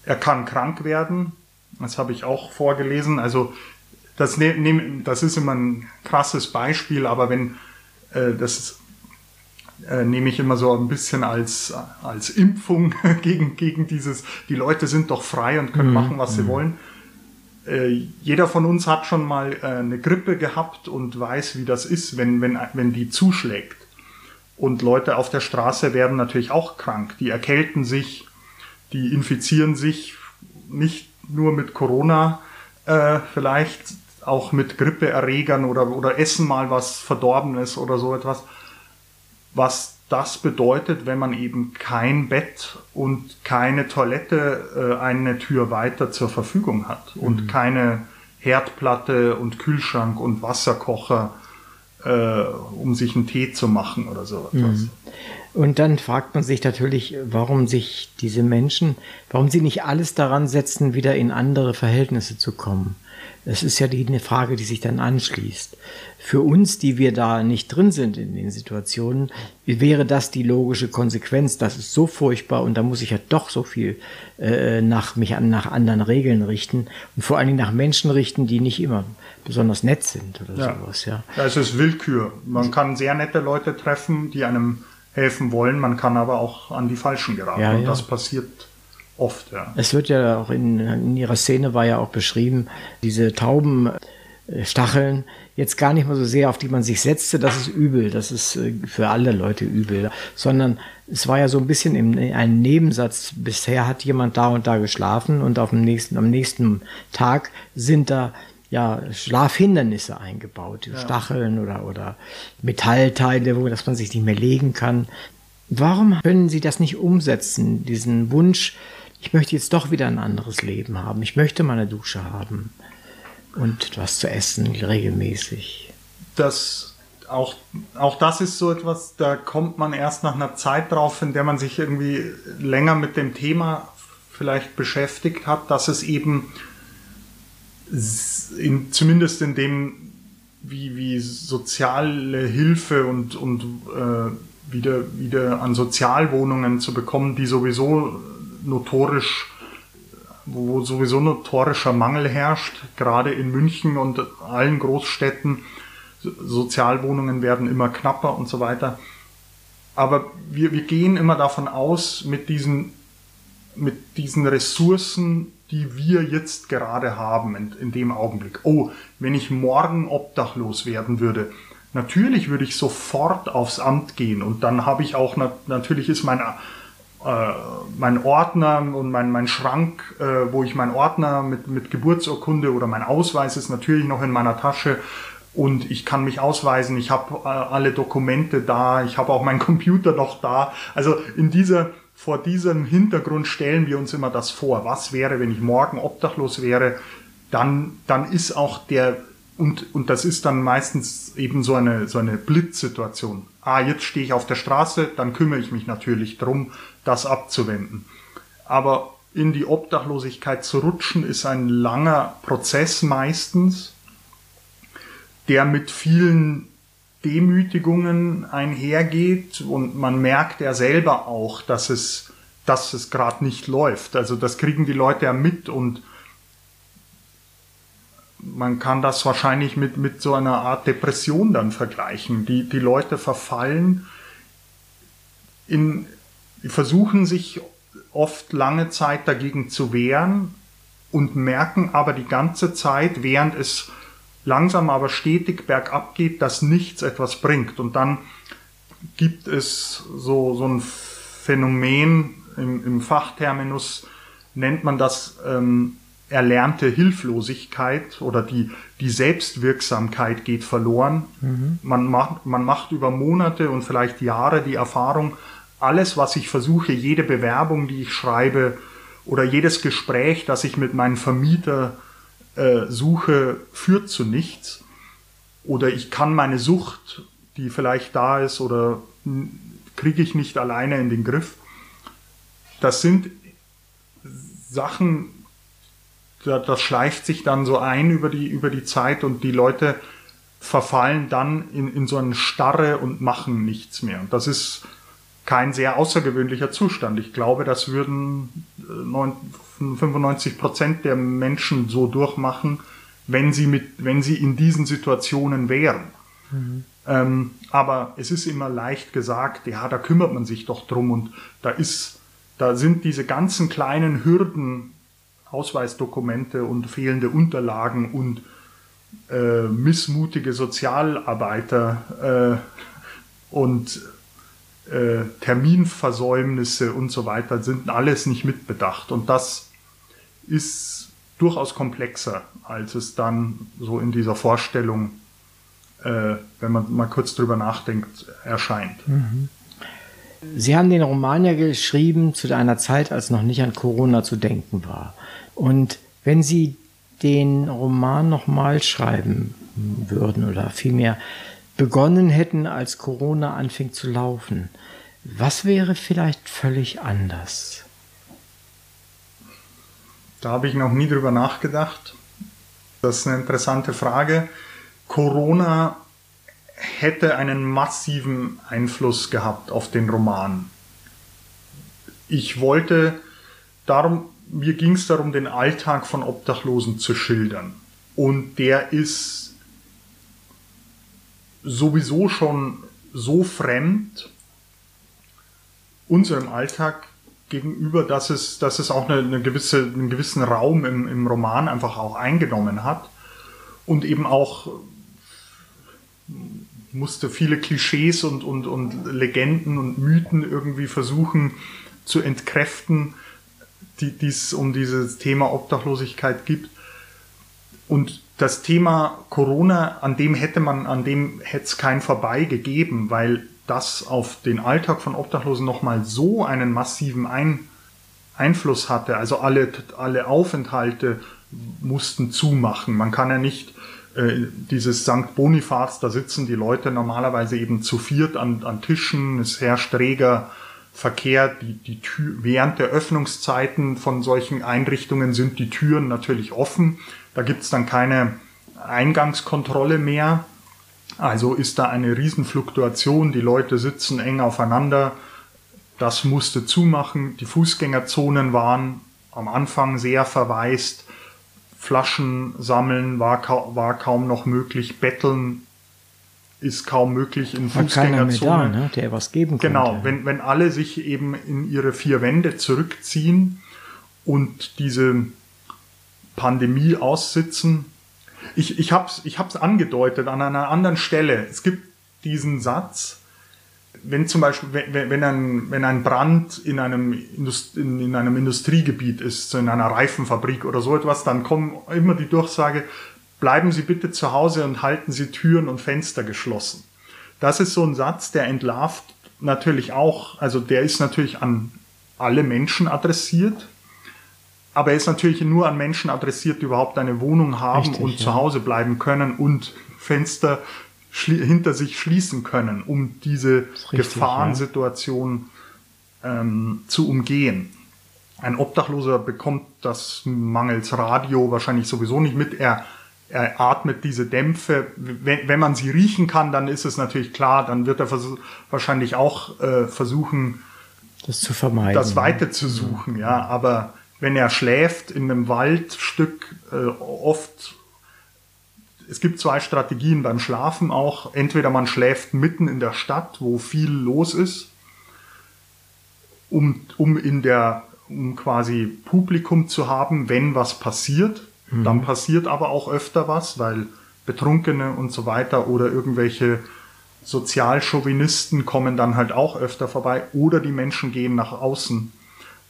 er kann krank werden. Das habe ich auch vorgelesen. Also das, ne, das ist immer ein krasses Beispiel, aber wenn äh, das äh, nehme ich immer so ein bisschen als, als Impfung [laughs] gegen, gegen dieses, die Leute sind doch frei und können mhm. machen, was sie mhm. wollen. Äh, jeder von uns hat schon mal äh, eine Grippe gehabt und weiß, wie das ist, wenn, wenn, wenn die zuschlägt. Und Leute auf der Straße werden natürlich auch krank. Die erkälten sich, die infizieren sich nicht nur mit Corona, äh, vielleicht auch mit Grippeerregern oder, oder essen mal was Verdorbenes oder so etwas. Was das bedeutet, wenn man eben kein Bett und keine Toilette äh, eine Tür weiter zur Verfügung hat und mhm. keine Herdplatte und Kühlschrank und Wasserkocher, äh, um sich einen Tee zu machen oder so etwas. Mhm. Und dann fragt man sich natürlich, warum sich diese Menschen, warum sie nicht alles daran setzen, wieder in andere Verhältnisse zu kommen. Das ist ja die, eine Frage, die sich dann anschließt. Für uns, die wir da nicht drin sind in den Situationen, wäre das die logische Konsequenz. Das ist so furchtbar und da muss ich ja doch so viel äh, nach mich an nach anderen Regeln richten und vor allen Dingen nach Menschen richten, die nicht immer besonders nett sind oder ja. sowas. Ja. ja, es ist Willkür. Man kann sehr nette Leute treffen, die einem helfen wollen. Man kann aber auch an die Falschen geraten ja, und das passiert Oft, ja. Es wird ja auch in, in ihrer Szene war ja auch beschrieben, diese Taubenstacheln, jetzt gar nicht mal so sehr, auf die man sich setzte, das ist übel, das ist äh, für alle Leute übel, sondern es war ja so ein bisschen im, ein Nebensatz, bisher hat jemand da und da geschlafen und auf dem nächsten, am nächsten Tag sind da ja, Schlafhindernisse eingebaut, ja. Stacheln oder, oder Metallteile, wo dass man sich nicht mehr legen kann. Warum können Sie das nicht umsetzen, diesen Wunsch, ich möchte jetzt doch wieder ein anderes Leben haben. Ich möchte mal eine Dusche haben und was zu essen regelmäßig. Das auch, auch das ist so etwas, da kommt man erst nach einer Zeit drauf, in der man sich irgendwie länger mit dem Thema vielleicht beschäftigt hat, dass es eben in, zumindest in dem, wie, wie soziale Hilfe und, und äh, wieder, wieder an Sozialwohnungen zu bekommen, die sowieso notorisch, wo sowieso notorischer Mangel herrscht, gerade in München und allen Großstädten. Sozialwohnungen werden immer knapper und so weiter. Aber wir, wir gehen immer davon aus, mit diesen, mit diesen Ressourcen, die wir jetzt gerade haben in, in dem Augenblick. Oh, wenn ich morgen obdachlos werden würde, natürlich würde ich sofort aufs Amt gehen und dann habe ich auch, natürlich ist mein mein Ordner und mein, mein Schrank, äh, wo ich meinen Ordner mit, mit Geburtsurkunde oder mein Ausweis ist natürlich noch in meiner Tasche und ich kann mich ausweisen, ich habe äh, alle Dokumente da, ich habe auch meinen [laughs] Computer noch da. Also in dieser, vor diesem Hintergrund stellen wir uns immer das vor. Was wäre, wenn ich morgen obdachlos wäre? Dann, dann ist auch der, und, und das ist dann meistens eben so eine, so eine Blitzsituation. Ah, jetzt stehe ich auf der Straße, dann kümmere ich mich natürlich drum, das abzuwenden. Aber in die Obdachlosigkeit zu rutschen, ist ein langer Prozess meistens, der mit vielen Demütigungen einhergeht und man merkt ja selber auch, dass es, dass es gerade nicht läuft. Also das kriegen die Leute ja mit und man kann das wahrscheinlich mit, mit so einer Art Depression dann vergleichen. Die, die Leute verfallen in, versuchen sich oft lange Zeit dagegen zu wehren und merken aber die ganze Zeit, während es langsam aber stetig bergab geht, dass nichts etwas bringt. Und dann gibt es so, so ein Phänomen im, im Fachterminus, nennt man das ähm, erlernte Hilflosigkeit oder die, die Selbstwirksamkeit geht verloren. Mhm. Man, macht, man macht über Monate und vielleicht Jahre die Erfahrung, alles, was ich versuche, jede Bewerbung, die ich schreibe oder jedes Gespräch, das ich mit meinem Vermieter äh, suche, führt zu nichts. Oder ich kann meine Sucht, die vielleicht da ist, oder kriege ich nicht alleine in den Griff. Das sind Sachen, das schleift sich dann so ein über die, über die Zeit und die Leute verfallen dann in, in so eine Starre und machen nichts mehr. Und das ist kein sehr außergewöhnlicher Zustand. Ich glaube, das würden 95 äh, Prozent der Menschen so durchmachen, wenn sie mit, wenn sie in diesen Situationen wären. Mhm. Ähm, aber es ist immer leicht gesagt, ja, da kümmert man sich doch drum und da ist, da sind diese ganzen kleinen Hürden, Ausweisdokumente und fehlende Unterlagen und äh, missmutige Sozialarbeiter äh, und äh, Terminversäumnisse und so weiter sind alles nicht mitbedacht. Und das ist durchaus komplexer, als es dann so in dieser Vorstellung, äh, wenn man mal kurz drüber nachdenkt, erscheint. Mhm. Sie haben den Roman ja geschrieben zu einer Zeit, als noch nicht an Corona zu denken war. Und wenn Sie den Roman nochmal schreiben würden oder vielmehr begonnen hätten, als Corona anfing zu laufen, was wäre vielleicht völlig anders? Da habe ich noch nie drüber nachgedacht. Das ist eine interessante Frage. Corona hätte einen massiven Einfluss gehabt auf den Roman. Ich wollte darum, mir ging es darum, den Alltag von Obdachlosen zu schildern. Und der ist sowieso schon so fremd unserem Alltag gegenüber, dass es, dass es auch eine, eine gewisse, einen gewissen Raum im, im Roman einfach auch eingenommen hat und eben auch musste viele Klischees und, und, und Legenden und Mythen irgendwie versuchen zu entkräften, die es um dieses Thema Obdachlosigkeit gibt. Und das Thema Corona, an dem hätte man, an dem hätte es kein Vorbei gegeben, weil das auf den Alltag von Obdachlosen nochmal so einen massiven Ein Einfluss hatte. Also alle, alle Aufenthalte mussten zumachen. Man kann ja nicht dieses St. Bonifaz, da sitzen die Leute normalerweise eben zu viert an, an Tischen, es herrscht reger Verkehr, die, die Tür, während der Öffnungszeiten von solchen Einrichtungen sind die Türen natürlich offen. Da gibt's dann keine Eingangskontrolle mehr. Also ist da eine Riesenfluktuation, die Leute sitzen eng aufeinander. Das musste zumachen. Die Fußgängerzonen waren am Anfang sehr verwaist. Flaschen sammeln war, ka war kaum noch möglich. Betteln ist kaum möglich in Fußgängerzonen. Da, ne? der was geben genau, konnte. Genau, wenn, wenn alle sich eben in ihre vier Wände zurückziehen und diese Pandemie aussitzen. Ich, ich habe es ich hab's angedeutet an einer anderen Stelle. Es gibt diesen Satz, wenn zum Beispiel, wenn, wenn, ein, wenn ein Brand in einem, Indust in, in einem Industriegebiet ist, so in einer Reifenfabrik oder so etwas, dann kommt immer die Durchsage, bleiben Sie bitte zu Hause und halten Sie Türen und Fenster geschlossen. Das ist so ein Satz, der entlarvt natürlich auch, also der ist natürlich an alle Menschen adressiert, aber er ist natürlich nur an Menschen adressiert, die überhaupt eine Wohnung haben Richtig, und ja. zu Hause bleiben können und Fenster hinter sich schließen können, um diese richtig, Gefahrensituation ja. ähm, zu umgehen. Ein Obdachloser bekommt das mangels Radio wahrscheinlich sowieso nicht mit. Er, er atmet diese Dämpfe. Wenn, wenn man sie riechen kann, dann ist es natürlich klar, dann wird er wahrscheinlich auch äh, versuchen, das zu vermeiden. Das weiter zu suchen, ja. Aber wenn er schläft in einem Waldstück, äh, oft es gibt zwei Strategien beim Schlafen auch. Entweder man schläft mitten in der Stadt, wo viel los ist, um, um in der, um quasi Publikum zu haben, wenn was passiert. Mhm. Dann passiert aber auch öfter was, weil Betrunkene und so weiter oder irgendwelche Sozialchauvinisten kommen dann halt auch öfter vorbei oder die Menschen gehen nach außen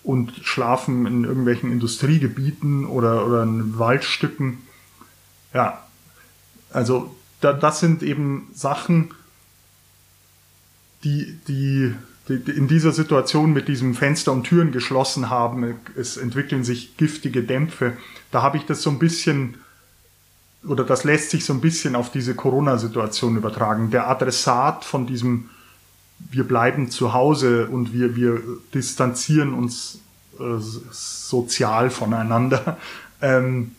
und schlafen in irgendwelchen Industriegebieten oder, oder in Waldstücken. Ja, also da, das sind eben Sachen, die, die, die in dieser Situation mit diesem Fenster und Türen geschlossen haben. Es entwickeln sich giftige Dämpfe. Da habe ich das so ein bisschen oder das lässt sich so ein bisschen auf diese Corona-Situation übertragen. Der Adressat von diesem wir bleiben zu Hause und wir, wir distanzieren uns äh, sozial voneinander, [laughs] ähm,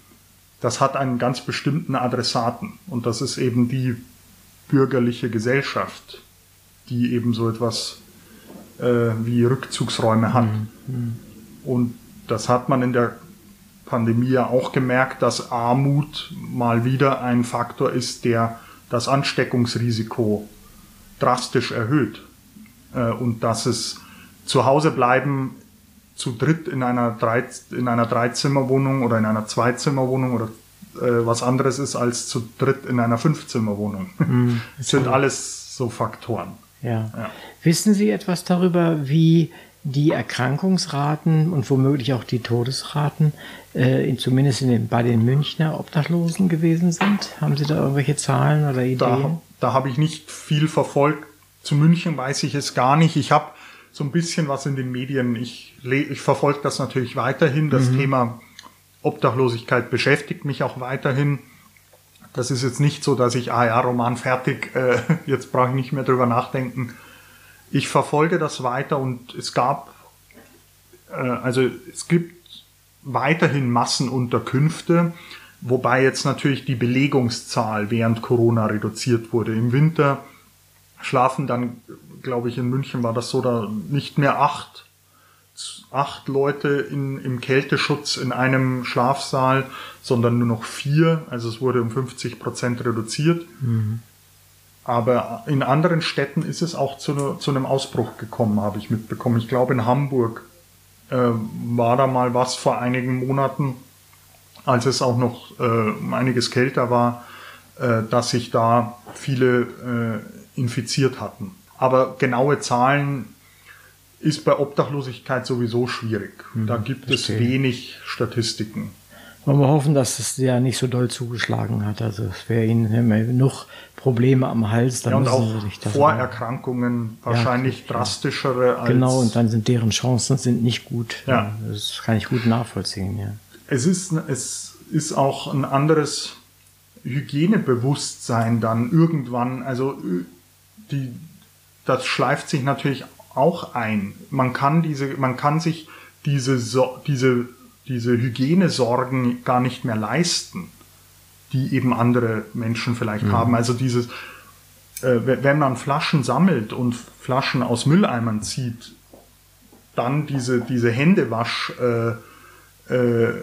das hat einen ganz bestimmten Adressaten. Und das ist eben die bürgerliche Gesellschaft, die eben so etwas äh, wie Rückzugsräume hat. Mhm. Und das hat man in der Pandemie ja auch gemerkt, dass Armut mal wieder ein Faktor ist, der das Ansteckungsrisiko drastisch erhöht. Äh, und dass es zu Hause bleiben zu dritt in einer, drei, in einer Dreizimmerwohnung oder in einer Zweizimmerwohnung oder äh, was anderes ist als zu dritt in einer Fünfzimmerwohnung. Mhm, das [laughs] sind alles so Faktoren. Ja. ja. Wissen Sie etwas darüber, wie die Erkrankungsraten und womöglich auch die Todesraten äh, in, zumindest in den, bei den Münchner Obdachlosen gewesen sind? Haben Sie da irgendwelche Zahlen oder Ideen? Da, da habe ich nicht viel verfolgt. Zu München weiß ich es gar nicht. Ich habe so ein bisschen was in den Medien. Ich, ich verfolge das natürlich weiterhin. Das mhm. Thema Obdachlosigkeit beschäftigt mich auch weiterhin. Das ist jetzt nicht so, dass ich, ah ja, Roman fertig, äh, [laughs] jetzt brauche ich nicht mehr drüber nachdenken. Ich verfolge das weiter und es gab, äh, also es gibt weiterhin Massenunterkünfte, wobei jetzt natürlich die Belegungszahl während Corona reduziert wurde. Im Winter schlafen dann, glaube ich, in München war das so, da nicht mehr acht, acht Leute in, im Kälteschutz in einem Schlafsaal, sondern nur noch vier. Also es wurde um 50 Prozent reduziert. Mhm. Aber in anderen Städten ist es auch zu, zu einem Ausbruch gekommen, habe ich mitbekommen. Ich glaube, in Hamburg äh, war da mal was vor einigen Monaten, als es auch noch äh, einiges kälter war, äh, dass sich da viele äh, infiziert hatten. Aber genaue Zahlen ist bei Obdachlosigkeit sowieso schwierig. Da gibt verstehe. es wenig Statistiken. Wollen wir hoffen, dass es ja nicht so doll zugeschlagen hat. Also es wäre ihnen genug Probleme am Hals. Dann ja, und auch Vorerkrankungen, wahrscheinlich ja, drastischere als... Genau, und dann sind deren Chancen sind nicht gut. Ja. Das kann ich gut nachvollziehen, ja. Es ist, es ist auch ein anderes Hygienebewusstsein dann irgendwann, also die, das schleift sich natürlich auch ein. Man kann diese, man kann sich diese, diese diese Hygienesorgen gar nicht mehr leisten, die eben andere Menschen vielleicht mhm. haben. Also dieses, äh, wenn man Flaschen sammelt und Flaschen aus Mülleimern zieht, dann diese, diese Händewasch, äh, äh,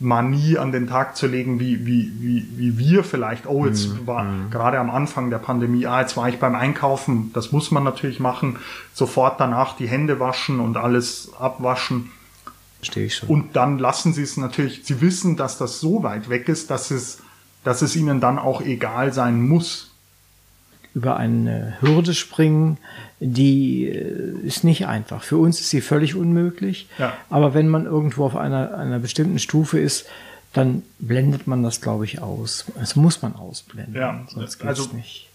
Manie an den Tag zu legen, wie, wie, wie, wie wir vielleicht, oh, jetzt mhm. war mhm. gerade am Anfang der Pandemie, ah, jetzt war ich beim Einkaufen, das muss man natürlich machen, sofort danach die Hände waschen und alles abwaschen. Verstehe ich schon. Und dann lassen sie es natürlich, sie wissen, dass das so weit weg ist, dass es, dass es ihnen dann auch egal sein muss. Über eine Hürde springen, die äh, ist nicht einfach. Für uns ist sie völlig unmöglich. Ja. Aber wenn man irgendwo auf einer, einer bestimmten Stufe ist, dann blendet man das, glaube ich, aus. Das muss man ausblenden. Ja, sonst geht's also, nicht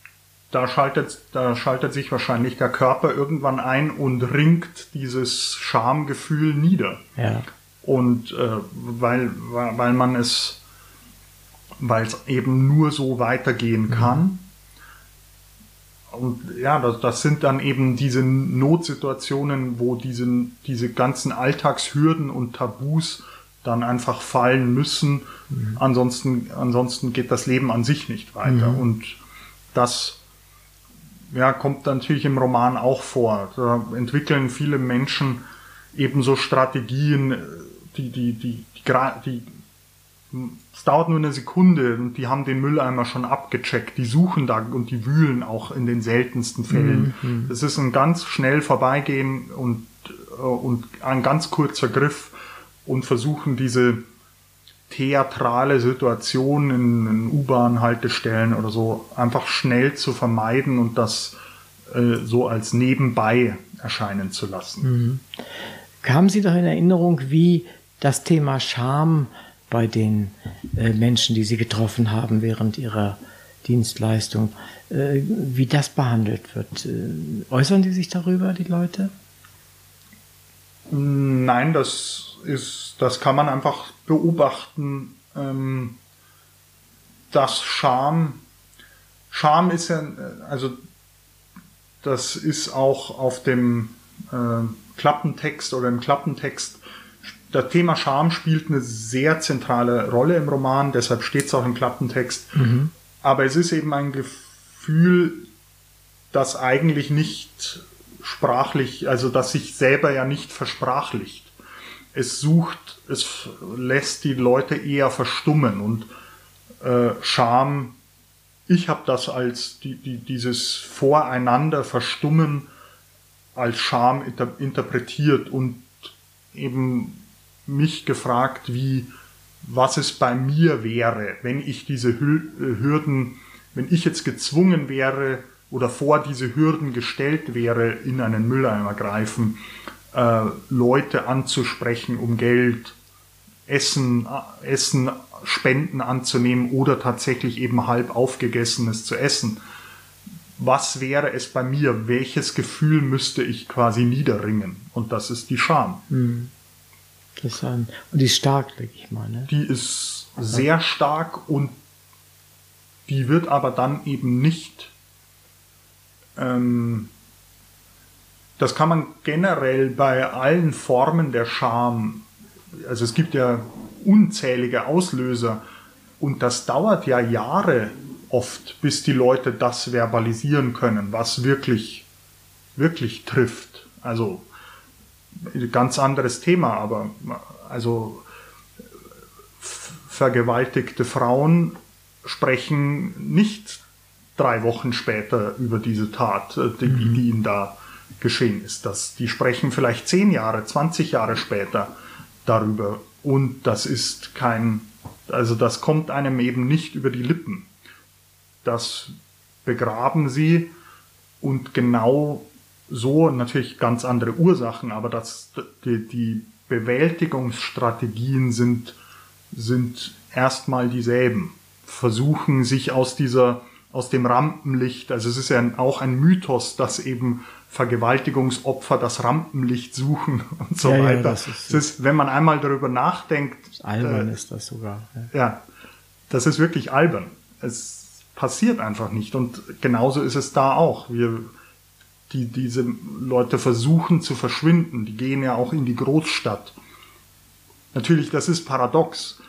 da schaltet, da schaltet sich wahrscheinlich der Körper irgendwann ein und ringt dieses Schamgefühl nieder. Ja. Und äh, weil, weil man es, weil es eben nur so weitergehen mhm. kann. Und ja, das, das sind dann eben diese Notsituationen, wo diese, diese ganzen Alltagshürden und Tabus dann einfach fallen müssen. Mhm. Ansonsten, ansonsten geht das Leben an sich nicht weiter. Mhm. Und das ja, kommt natürlich im Roman auch vor. Da entwickeln viele Menschen ebenso Strategien, die, die, die, die, die, es dauert nur eine Sekunde und die haben den Mülleimer schon abgecheckt. Die suchen da und die wühlen auch in den seltensten Fällen. Mhm. Das ist ein ganz schnell vorbeigehen und, äh, und ein ganz kurzer Griff und versuchen diese theatrale Situation in, in U-Bahn-Haltestellen oder so einfach schnell zu vermeiden und das äh, so als nebenbei erscheinen zu lassen. Mhm. Haben Sie doch in Erinnerung, wie das Thema Scham bei den äh, Menschen, die Sie getroffen haben während Ihrer Dienstleistung, äh, wie das behandelt wird? Äh, äußern die sich darüber, die Leute? Nein, das ist, das kann man einfach beobachten, ähm, dass Scham, Scham ist ja, also das ist auch auf dem äh, Klappentext oder im Klappentext. Das Thema Scham spielt eine sehr zentrale Rolle im Roman, deshalb steht es auch im Klappentext. Mhm. Aber es ist eben ein Gefühl, das eigentlich nicht sprachlich, also das sich selber ja nicht versprachlicht. Es sucht, es lässt die Leute eher verstummen und äh, Scham, ich habe das als die, die, dieses Voreinander verstummen als Scham inter, interpretiert und eben mich gefragt, wie, was es bei mir wäre, wenn ich diese Hürden, wenn ich jetzt gezwungen wäre, oder vor diese Hürden gestellt wäre, in einen Mülleimer greifen, äh, Leute anzusprechen um Geld, Essen, äh, Essen, Spenden anzunehmen oder tatsächlich eben halb aufgegessenes zu essen. was wäre es bei mir? Welches Gefühl müsste ich quasi niederringen? Und das ist die Scham. Mhm. Interessant. Und die ist stark, denke ich mal. Ne? Die ist sehr stark und die wird aber dann eben nicht. Ähm, das kann man generell bei allen Formen der Scham, also es gibt ja unzählige Auslöser und das dauert ja Jahre oft, bis die Leute das verbalisieren können, was wirklich, wirklich trifft. Also ganz anderes Thema, aber also vergewaltigte Frauen sprechen nicht drei Wochen später über diese Tat, äh, die, mhm. die ihnen da geschehen ist. Das, die sprechen vielleicht zehn Jahre, 20 Jahre später darüber. Und das ist kein, also das kommt einem eben nicht über die Lippen. Das begraben sie und genau so natürlich ganz andere Ursachen, aber das, die, die Bewältigungsstrategien sind, sind erstmal dieselben. Versuchen sich aus dieser, aus dem Rampenlicht, also es ist ja auch ein Mythos, dass eben Vergewaltigungsopfer das Rampenlicht suchen [laughs] und so ja, weiter. Ja, das ist, das ist, wenn man einmal darüber nachdenkt. Albern äh, ist das sogar. Ja. ja, das ist wirklich albern. Es passiert einfach nicht. Und genauso ist es da auch. Wir, die, diese Leute versuchen zu verschwinden. Die gehen ja auch in die Großstadt. Natürlich, das ist paradox.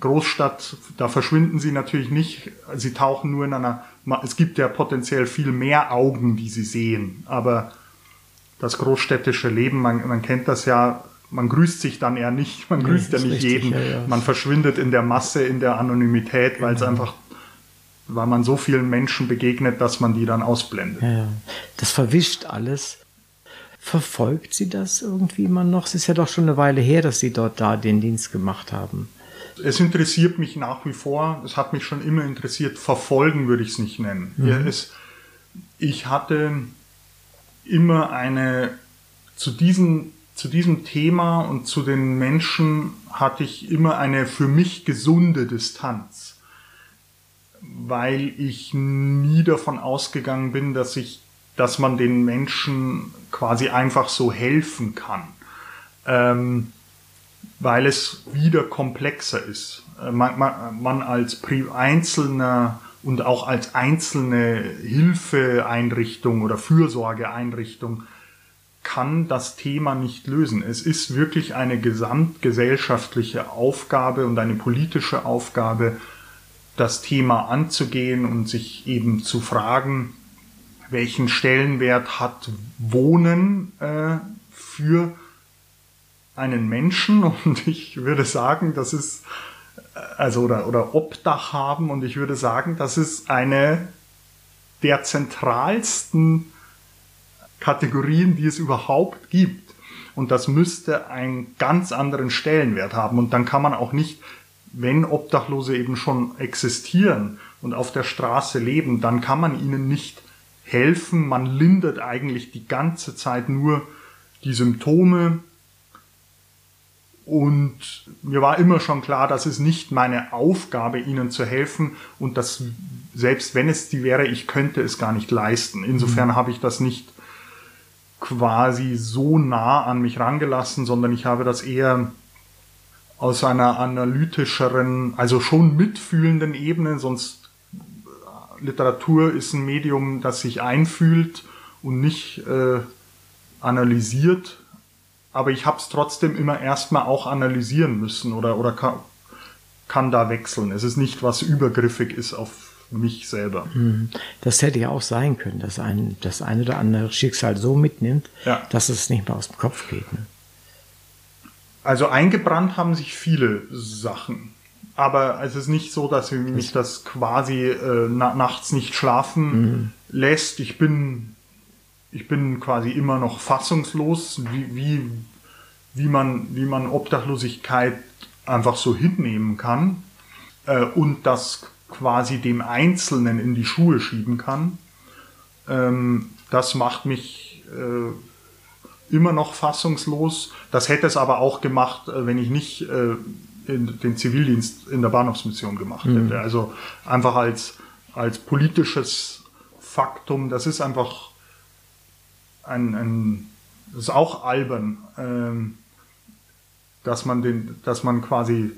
Großstadt, da verschwinden sie natürlich nicht. Sie tauchen nur in einer, es gibt ja potenziell viel mehr Augen, die sie sehen. Aber das großstädtische Leben, man, man kennt das ja, man grüßt sich dann eher nicht, man grüßt nee, ja nicht richtig, jeden. Ja, ja. Man verschwindet in der Masse, in der Anonymität, weil es genau. einfach weil man so vielen Menschen begegnet, dass man die dann ausblendet. Ja, das verwischt alles. Verfolgt sie das irgendwie immer noch? Es ist ja doch schon eine Weile her, dass Sie dort da den Dienst gemacht haben. Es interessiert mich nach wie vor, es hat mich schon immer interessiert, verfolgen würde ich es nicht nennen. Mhm. Ja, es, ich hatte immer eine, zu, diesen, zu diesem Thema und zu den Menschen hatte ich immer eine für mich gesunde Distanz weil ich nie davon ausgegangen bin, dass ich, dass man den Menschen quasi einfach so helfen kann, ähm, weil es wieder komplexer ist. Äh, man, man, man als Einzelner und auch als einzelne Hilfeeinrichtung oder Fürsorgeeinrichtung kann das Thema nicht lösen. Es ist wirklich eine gesamtgesellschaftliche Aufgabe und eine politische Aufgabe, das Thema anzugehen und sich eben zu fragen, welchen Stellenwert hat Wohnen äh, für einen Menschen [laughs] und ich würde sagen, das ist äh, also oder, oder Obdach haben und ich würde sagen, das ist eine der zentralsten Kategorien, die es überhaupt gibt. Und das müsste einen ganz anderen Stellenwert haben. Und dann kann man auch nicht wenn Obdachlose eben schon existieren und auf der Straße leben, dann kann man ihnen nicht helfen. Man lindert eigentlich die ganze Zeit nur die Symptome. Und mir war immer schon klar, dass es nicht meine Aufgabe, ihnen zu helfen und dass selbst wenn es die wäre, ich könnte es gar nicht leisten. Insofern mhm. habe ich das nicht quasi so nah an mich rangelassen, sondern ich habe das eher aus einer analytischeren, also schon mitfühlenden Ebene, sonst äh, Literatur ist ein Medium, das sich einfühlt und nicht äh, analysiert. Aber ich habe es trotzdem immer erstmal auch analysieren müssen oder, oder kann, kann da wechseln. Es ist nicht, was übergriffig ist auf mich selber. Hm. Das hätte ja auch sein können, dass ein, das eine oder andere Schicksal so mitnimmt, ja. dass es nicht mehr aus dem Kopf geht. Ne? Also eingebrannt haben sich viele Sachen. Aber es ist nicht so, dass mich das quasi äh, na nachts nicht schlafen mhm. lässt. Ich bin, ich bin quasi immer noch fassungslos, wie, wie, wie, man, wie man Obdachlosigkeit einfach so hinnehmen kann äh, und das quasi dem Einzelnen in die Schuhe schieben kann. Ähm, das macht mich äh, immer noch fassungslos. Das hätte es aber auch gemacht, äh, wenn ich nicht äh, den Zivildienst in der Bahnhofsmission gemacht hätte. Mhm. Also einfach als, als politisches Faktum, das ist einfach ein, ein das ist auch albern, ähm, dass man den, dass man quasi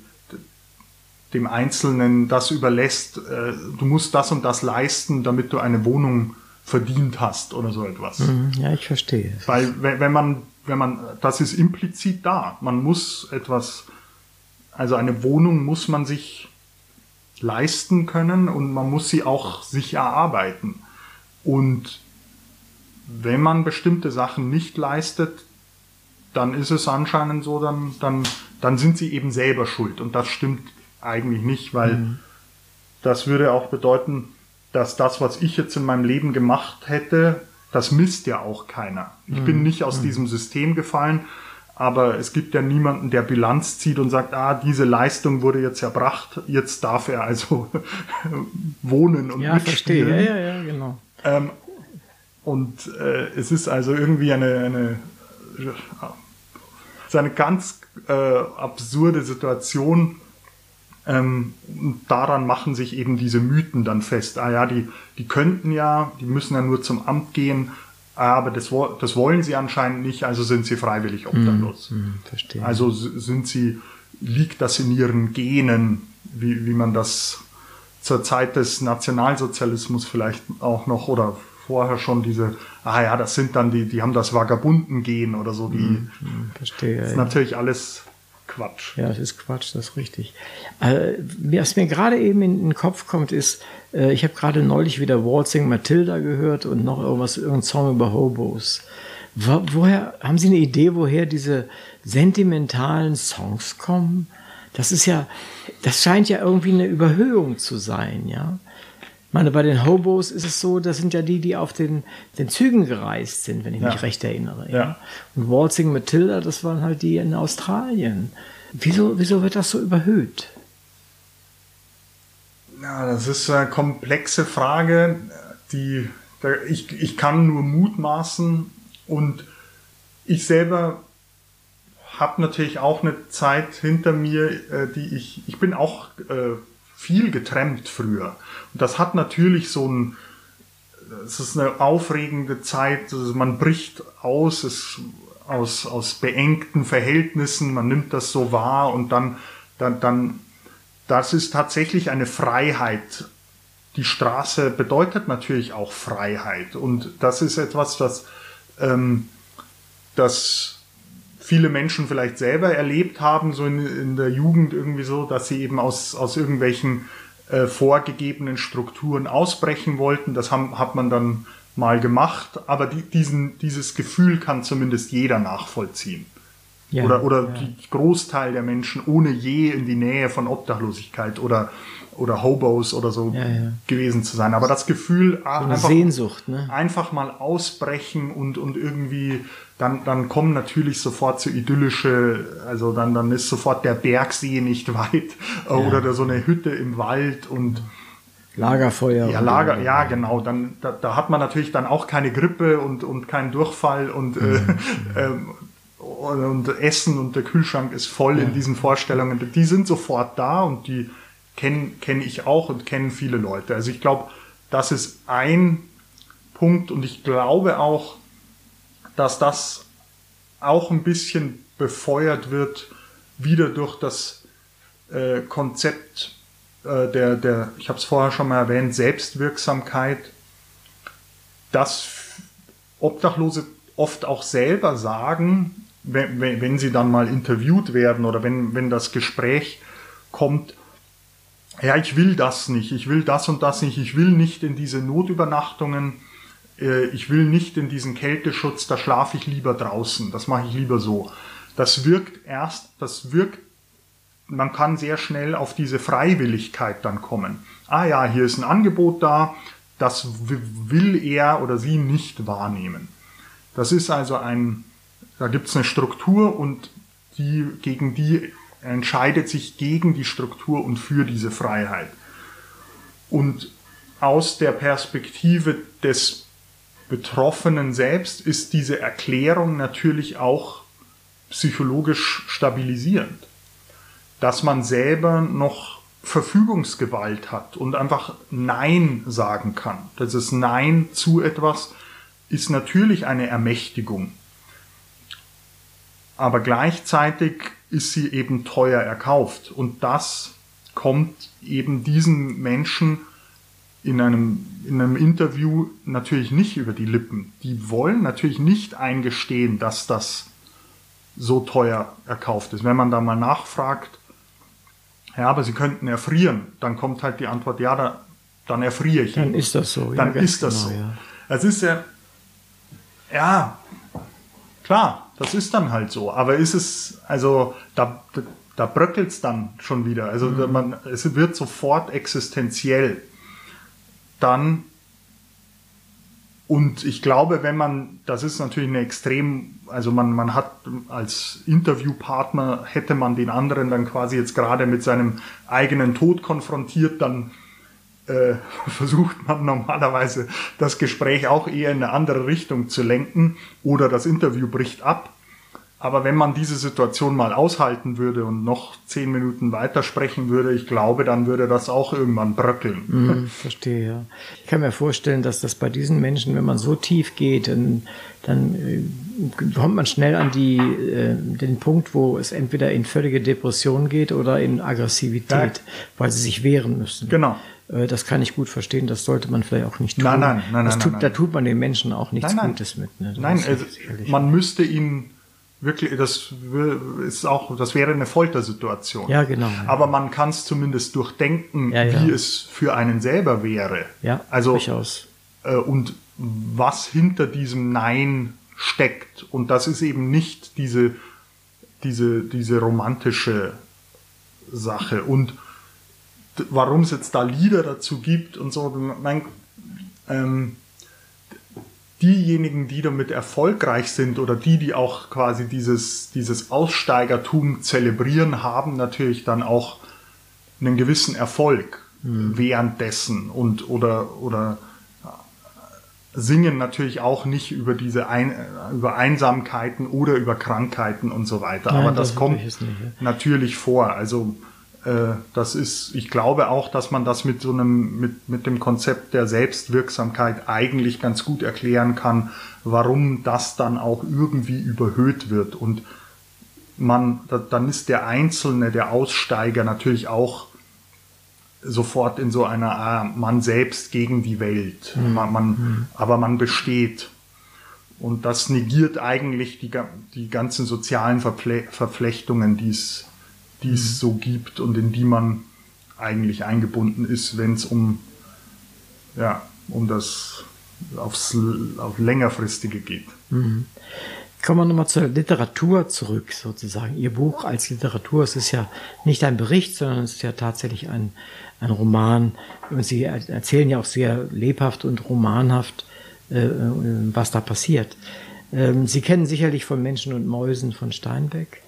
dem Einzelnen das überlässt, äh, du musst das und das leisten, damit du eine Wohnung verdient hast oder so etwas. Mhm, ja, ich verstehe. Weil wenn man, wenn man, das ist implizit da. Man muss etwas, also eine Wohnung muss man sich leisten können und man muss sie auch sich erarbeiten. Und wenn man bestimmte Sachen nicht leistet, dann ist es anscheinend so, dann, dann, dann sind sie eben selber schuld. Und das stimmt eigentlich nicht, weil mhm. das würde auch bedeuten, dass das, was ich jetzt in meinem Leben gemacht hätte, das misst ja auch keiner. Ich mhm. bin nicht aus mhm. diesem System gefallen, aber es gibt ja niemanden, der Bilanz zieht und sagt, ah, diese Leistung wurde jetzt erbracht, jetzt darf er also [laughs] wohnen und ja, mitspielen. Verstehe. Ja, ja, ja, genau. Ähm, und äh, es ist also irgendwie eine, eine, eine ganz äh, absurde Situation, ähm, daran machen sich eben diese Mythen dann fest. Ah ja, die, die könnten ja, die müssen ja nur zum Amt gehen, aber das, das wollen sie anscheinend nicht, also sind sie freiwillig mhm, obdachlos. Mm, verstehe. Also sind sie, liegt das in ihren Genen, wie, wie man das zur Zeit des Nationalsozialismus vielleicht auch noch oder vorher schon diese, ah ja, das sind dann die, die haben das Vagabunden-Gen oder so, die, mm, verstehe, ist ja. natürlich alles Quatsch. Ja, das ist Quatsch, das ist richtig. Äh, was mir gerade eben in den Kopf kommt, ist, äh, ich habe gerade neulich wieder Waltzing Matilda gehört und noch irgendwas, irgendein Song über Hobos. Wo, woher, haben Sie eine Idee, woher diese sentimentalen Songs kommen? Das ist ja, das scheint ja irgendwie eine Überhöhung zu sein, ja. Ich meine, bei den Hobos ist es so, das sind ja die, die auf den, den Zügen gereist sind, wenn ich ja. mich recht erinnere. Ja. Und Waltzing Matilda, das waren halt die in Australien. Wieso, wieso wird das so überhöht? Ja, das ist eine komplexe Frage, die ich, ich kann nur mutmaßen und ich selber habe natürlich auch eine Zeit hinter mir, äh, die ich, ich bin auch äh, viel getrennt früher. Und das hat natürlich so ein, es ist eine aufregende Zeit, man bricht aus, es, aus, aus beengten Verhältnissen, man nimmt das so wahr und dann, dann, dann, das ist tatsächlich eine Freiheit. Die Straße bedeutet natürlich auch Freiheit und das ist etwas, das, ähm, das viele Menschen vielleicht selber erlebt haben, so in, in der Jugend irgendwie so, dass sie eben aus, aus irgendwelchen äh, vorgegebenen Strukturen ausbrechen wollten. Das haben, hat man dann mal gemacht, aber die, diesen, dieses Gefühl kann zumindest jeder nachvollziehen. Ja, oder oder ja. die Großteil der Menschen ohne je in die Nähe von Obdachlosigkeit oder oder Hobos oder so ja, ja. gewesen zu sein. Aber das Gefühl, ach, so einfach, Sehnsucht, ne? einfach mal ausbrechen und, und irgendwie, dann, dann kommen natürlich sofort so idyllische, also dann, dann ist sofort der Bergsee nicht [laughs] weit ja. oder so eine Hütte im Wald und Lagerfeuer. Ja, Lager, ja, genau. Dann, da, da hat man natürlich dann auch keine Grippe und, und keinen Durchfall und, äh, mhm. [laughs] äh, und Essen und der Kühlschrank ist voll in diesen Vorstellungen. Die sind sofort da und die, kenne kenn ich auch und kennen viele Leute. Also ich glaube, das ist ein Punkt und ich glaube auch, dass das auch ein bisschen befeuert wird wieder durch das äh, Konzept äh, der, der, ich habe es vorher schon mal erwähnt, Selbstwirksamkeit, dass Obdachlose oft auch selber sagen, wenn, wenn sie dann mal interviewt werden oder wenn, wenn das Gespräch kommt, ja, ich will das nicht, ich will das und das nicht, ich will nicht in diese Notübernachtungen, äh, ich will nicht in diesen Kälteschutz, da schlafe ich lieber draußen, das mache ich lieber so. Das wirkt erst, das wirkt, man kann sehr schnell auf diese Freiwilligkeit dann kommen. Ah ja, hier ist ein Angebot da, das will er oder sie nicht wahrnehmen. Das ist also ein, da gibt es eine Struktur und die, gegen die entscheidet sich gegen die Struktur und für diese Freiheit. Und aus der Perspektive des Betroffenen selbst ist diese Erklärung natürlich auch psychologisch stabilisierend. Dass man selber noch Verfügungsgewalt hat und einfach Nein sagen kann. Das ist Nein zu etwas ist natürlich eine Ermächtigung. Aber gleichzeitig ist sie eben teuer erkauft. Und das kommt eben diesen Menschen in einem, in einem Interview natürlich nicht über die Lippen. Die wollen natürlich nicht eingestehen, dass das so teuer erkauft ist. Wenn man da mal nachfragt, ja, aber sie könnten erfrieren, dann kommt halt die Antwort, ja, da, dann erfriere ich. Dann ist das so. Dann ja, ist das genau, so. Ja. Es ist ja, ja, klar, das ist dann halt so. Aber ist es, also da, da, da bröckelt es dann schon wieder. Also Mhm. man, es wird sofort existenziell. Dann und ich glaube, wenn man, das ist natürlich eine extrem, also man, man hat als Interviewpartner, hätte man den anderen dann quasi jetzt gerade mit seinem eigenen Tod konfrontiert, dann äh, [laughs] versucht man normalerweise das Gespräch auch eher in eine andere Richtung zu lenken oder das Interview bricht ab. Aber wenn man diese Situation mal aushalten würde und noch zehn Minuten weitersprechen würde, ich glaube, dann würde das auch irgendwann bröckeln. Hm, verstehe, ja. Ich kann mir vorstellen, dass das bei diesen Menschen, wenn man so tief geht, dann, dann äh, kommt man schnell an die, äh, den Punkt, wo es entweder in völlige Depression geht oder in Aggressivität, weil sie sich wehren müssen. Genau. Äh, Das kann ich gut verstehen, das sollte man vielleicht auch nicht tun. Nein, nein, nein, das nein, tut, nein, Da nein. tut man den Menschen auch nichts Nein, nein. Gutes mit. Ne? Nein, also, man müsste ihn wirklich, das ist auch, das wäre eine Foltersituation. Ja, genau. Aber man kann es zumindest durchdenken, Ja, ja. wie es für einen selber wäre. ja, also durchaus. äh, und was hinter diesem Nein steckt. Und das ist eben nicht diese, diese, diese romantische Sache. Und warum es jetzt da Lieder dazu gibt und so, mein, ähm, diejenigen, die damit erfolgreich sind oder die, die auch quasi dieses, dieses Aussteigertum zelebrieren, haben natürlich dann auch einen gewissen Erfolg währenddessen und oder oder singen natürlich auch nicht über diese Ein über Einsamkeiten oder über Krankheiten und so weiter. Nein, Aber das, das kommt nicht, ja. natürlich vor. Also äh, das ist, ich glaube auch, dass man das mit so einem, mit, mit dem Konzept der Selbstwirksamkeit eigentlich ganz gut erklären kann, warum das dann auch irgendwie überhöht wird. Und man, da- dann ist der Einzelne, der Aussteiger natürlich auch sofort in so einer ah, man selbst gegen die Welt. Man, man, Aber man besteht. Und das negiert eigentlich die, die ganzen sozialen Verfle Verflechtungen, die es, die es so gibt und in die man eigentlich eingebunden ist, wenn es um, ja, um das aufs, auf längerfristige geht. Kommen wir nochmal zur Literatur zurück, sozusagen. Ihr Buch als Literatur, es ist ja nicht ein Bericht, sondern es ist ja tatsächlich ein, ein Roman. Und Sie er- erzählen ja auch sehr lebhaft und romanhaft, äh, äh, was da passiert. Ähm, Sie kennen sicherlich von Menschen und Mäusen von Steinbeck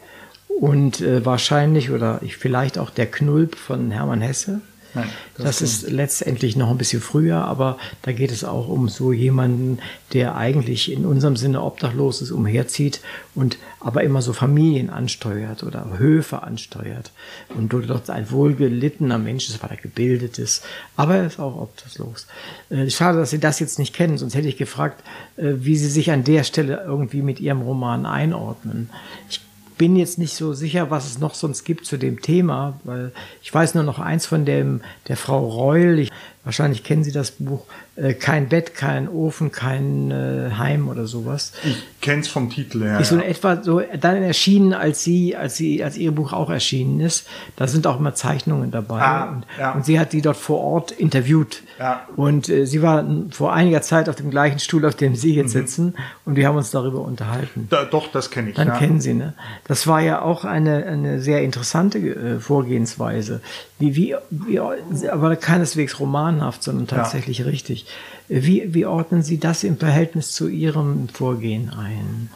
und äh, wahrscheinlich oder ich, vielleicht auch der Knulp von Hermann Hesse. Nein, das Das, ist letztendlich noch ein bisschen früher, aber da geht es auch um so jemanden, der eigentlich in unserem Sinne obdachlos ist, umherzieht und aber immer so Familien ansteuert oder Höfe ansteuert und dort ein wohlgelittener Mensch ist, weil er gebildet ist, aber er ist auch obdachlos. Äh, Schade, dass Sie das jetzt nicht kennen, sonst hätte ich gefragt, äh, wie Sie sich an der Stelle irgendwie mit Ihrem Roman einordnen. Ich bin jetzt nicht so sicher, was es noch sonst gibt zu dem Thema, weil ich weiß nur noch eins von dem, der Frau Reul. Ich, wahrscheinlich kennen Sie das Buch. Äh, kein Bett, kein Ofen, kein äh, Heim oder sowas. Ich kenne es vom Titel her. Ist so in ja. etwa so dann erschienen, als sie, als sie, als ihr Buch auch erschienen ist. Da sind auch immer Zeichnungen dabei. Ah, und, ja. und sie hat die dort vor Ort interviewt. Ja. Und äh, sie war vor einiger Zeit auf dem gleichen Stuhl, auf dem Sie Mhm. jetzt sitzen. Und wir haben uns darüber unterhalten. Da, doch, das kenne ich. Dann kennen Sie, ne? Das war ja auch eine, eine sehr interessante äh, Vorgehensweise. Wie, wie, wie, aber keineswegs romanhaft, sondern tatsächlich richtig. Wie, wie ordnen Sie das im Verhältnis zu Ihrem Vorgehen ein?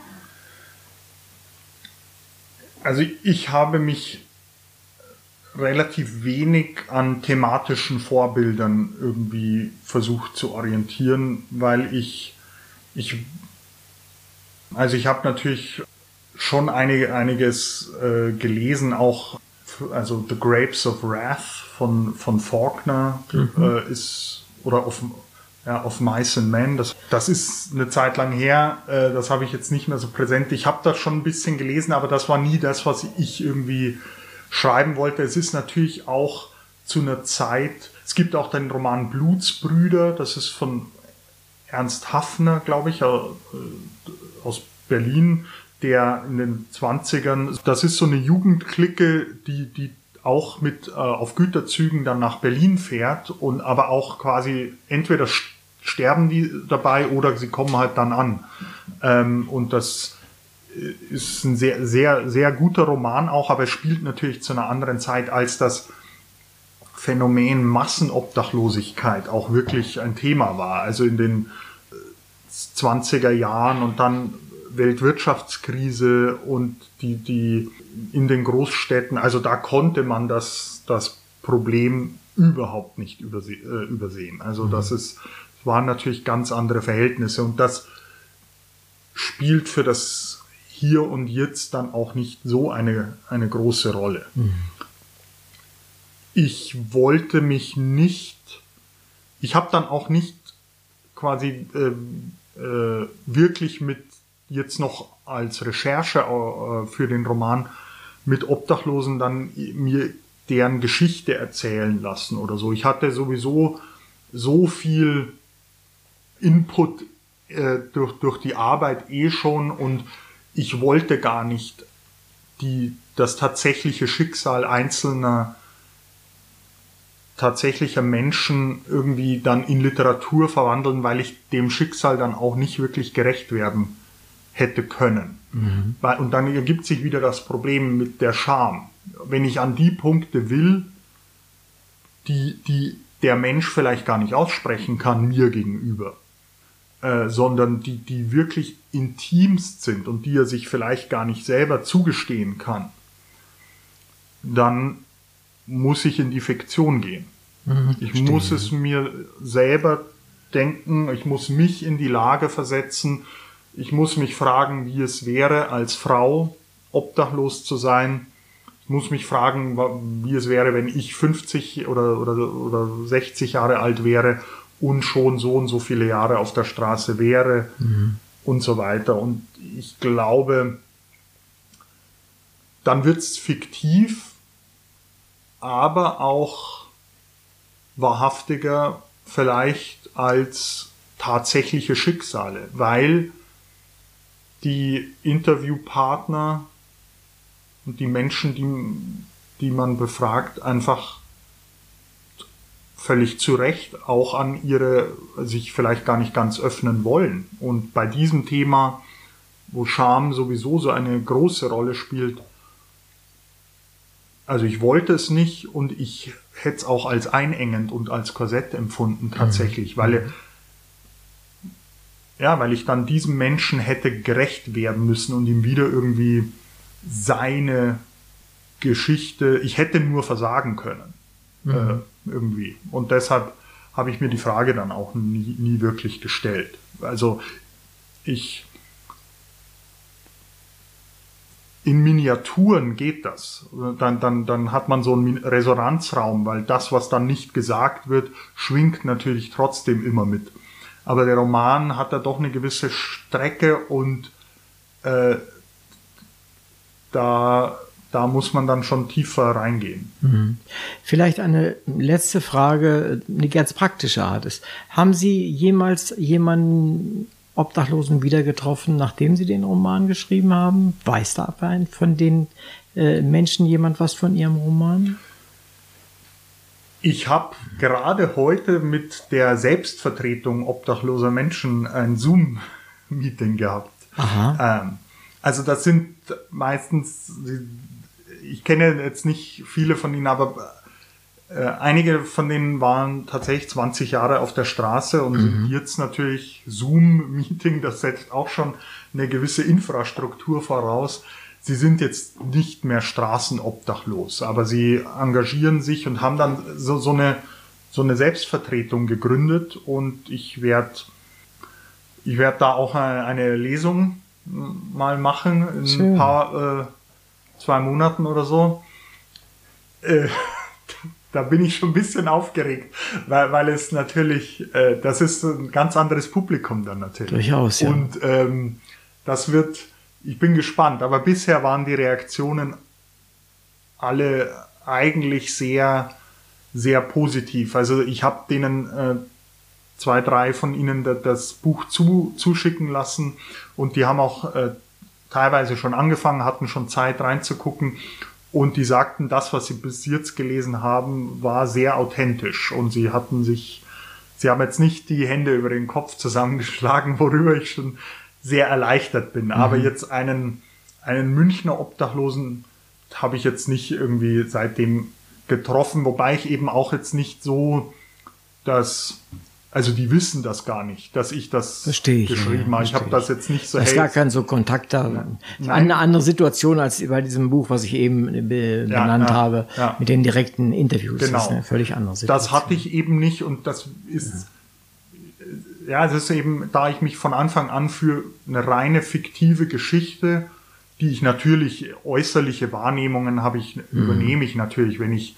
Also ich habe mich relativ wenig an thematischen Vorbildern irgendwie versucht zu orientieren, weil ich, ich also ich habe natürlich schon einige, einiges äh, gelesen, auch also The Grapes of Wrath von, von Faulkner Mhm. äh, ist, oder auf, ja, auf Mice and Men. Das, das ist eine Zeit lang her. Äh, das habe ich jetzt nicht mehr so präsent. Ich habe das schon ein bisschen gelesen, aber das war nie das, was ich irgendwie schreiben wollte. Es ist natürlich auch zu einer Zeit, es gibt auch den Roman Blutsbrüder, das ist von Ernst Hafner, glaube ich, äh, aus Berlin, der in den 20ern, das ist so eine Jugendklicke, die, die auch mit äh, auf Güterzügen dann nach Berlin fährt und aber auch quasi entweder sterben die dabei oder sie kommen halt dann an. Ähm, und das äh, ist ein sehr, sehr, sehr guter Roman auch, aber es spielt natürlich zu einer anderen Zeit, als das Phänomen Massenobdachlosigkeit auch wirklich ein Thema war. Also in den äh, 20er Jahren und dann Weltwirtschaftskrise und die, die in den Großstädten, also da konnte man das, das Problem überhaupt nicht überse äh, übersehen. Also das ist, waren natürlich ganz andere Verhältnisse und das spielt für das Hier und Jetzt dann auch nicht so eine, eine große Rolle. Ich wollte mich nicht, ich habe dann auch nicht quasi äh, äh, wirklich mit jetzt noch als Recherche äh, für den Roman mit Obdachlosen dann mir deren Geschichte erzählen lassen oder so. Ich hatte sowieso so viel Input äh, durch, durch die Arbeit eh schon und ich wollte gar nicht die, das tatsächliche Schicksal einzelner tatsächlicher Menschen irgendwie dann in Literatur verwandeln, weil ich dem Schicksal dann auch nicht wirklich gerecht werden hätte können. Mhm. Und dann ergibt sich wieder das Problem mit der Scham. Wenn ich an die Punkte will, die, die der Mensch vielleicht gar nicht aussprechen kann mir gegenüber, äh, sondern die, die wirklich intimst sind und die er sich vielleicht gar nicht selber zugestehen kann, dann muss ich in die Fiktion gehen. Mhm, ich verstehe. muss es mir selber denken, ich muss mich in die Lage versetzen, ich muss mich fragen, wie es wäre, als Frau obdachlos zu sein. Ich muss mich fragen, wie es wäre, wenn ich 50 oder, oder, oder 60 Jahre alt wäre und schon so und so viele Jahre auf der Straße wäre mhm. und so weiter. Und ich glaube, dann wird es fiktiv, aber auch wahrhaftiger vielleicht als tatsächliche Schicksale, weil die Interviewpartner und die Menschen, die, die man befragt, einfach völlig zu Recht auch an ihre, sich vielleicht gar nicht ganz öffnen wollen. Und bei diesem Thema, wo Scham sowieso so eine große Rolle spielt, also ich wollte es nicht und ich hätte es auch als einengend und als Korsett empfunden tatsächlich, mhm. weil ja, weil ich dann diesem Menschen hätte gerecht werden müssen und ihm wieder irgendwie seine Geschichte, ich hätte nur versagen können. Mhm. Äh, irgendwie. Und deshalb habe ich mir die Frage dann auch nie, nie wirklich gestellt. Also ich in Miniaturen geht das. Dann, dann, dann hat man so einen Resonanzraum, weil das, was dann nicht gesagt wird, schwingt natürlich trotzdem immer mit. Aber der Roman hat da doch eine gewisse Strecke und äh, da, da muss man dann schon tiefer reingehen. Mhm. Vielleicht eine letzte Frage, eine ganz praktische Art ist. Haben Sie jemals jemanden Obdachlosen wieder getroffen, nachdem Sie den Roman geschrieben haben? Weiß da von den äh, Menschen jemand was von Ihrem Roman? Ich habe gerade heute mit der Selbstvertretung obdachloser Menschen ein Zoom-Meeting gehabt. Ähm, also das sind meistens, ich kenne jetzt nicht viele von ihnen, aber äh, einige von denen waren tatsächlich 20 Jahre auf der Straße und mhm. jetzt natürlich Zoom-Meeting, das setzt auch schon eine gewisse Infrastruktur voraus sie sind jetzt nicht mehr straßenobdachlos, aber sie engagieren sich und haben dann so, so eine so eine Selbstvertretung gegründet und ich werde ich werde da auch eine, eine, Lesung mal machen in Schön. ein paar äh, zwei Monaten oder so. Äh, [laughs] da bin ich schon ein bisschen aufgeregt, weil, weil es natürlich, äh, das ist ein ganz anderes Publikum dann natürlich. Durchaus, ja. Und ähm, das wird, ich bin gespannt, aber bisher waren die Reaktionen alle eigentlich sehr, sehr positiv. Also ich habe denen äh, zwei, drei von ihnen das Buch zu, zuschicken lassen und die haben auch äh, teilweise schon angefangen, hatten schon Zeit reinzugucken und die sagten, das, was sie bis jetzt gelesen haben, war sehr authentisch und sie hatten sich, sie haben jetzt nicht die Hände über den Kopf zusammengeschlagen, [laughs] worüber ich schon sehr erleichtert bin. Mhm. Aber jetzt einen, einen Münchner Obdachlosen habe ich jetzt nicht irgendwie seitdem getroffen, wobei ich eben auch jetzt nicht so das also die wissen das gar nicht, dass ich das verstehe geschrieben ja, habe. Ich habe das jetzt nicht so. Es ist gar kein so Kontakt da. Nein. Eine andere Situation als bei diesem Buch, was ich eben be ja, benannt ja, habe, mit den direkten Interviews. Genau. Das ist eine völlig andere Situation. Das hatte ich eben nicht und das ist ja, es ist eben, da ich mich von Anfang an für eine reine fiktive Geschichte, die ich natürlich äußerliche Wahrnehmungen habe ich, mhm. übernehme ich natürlich, wenn ich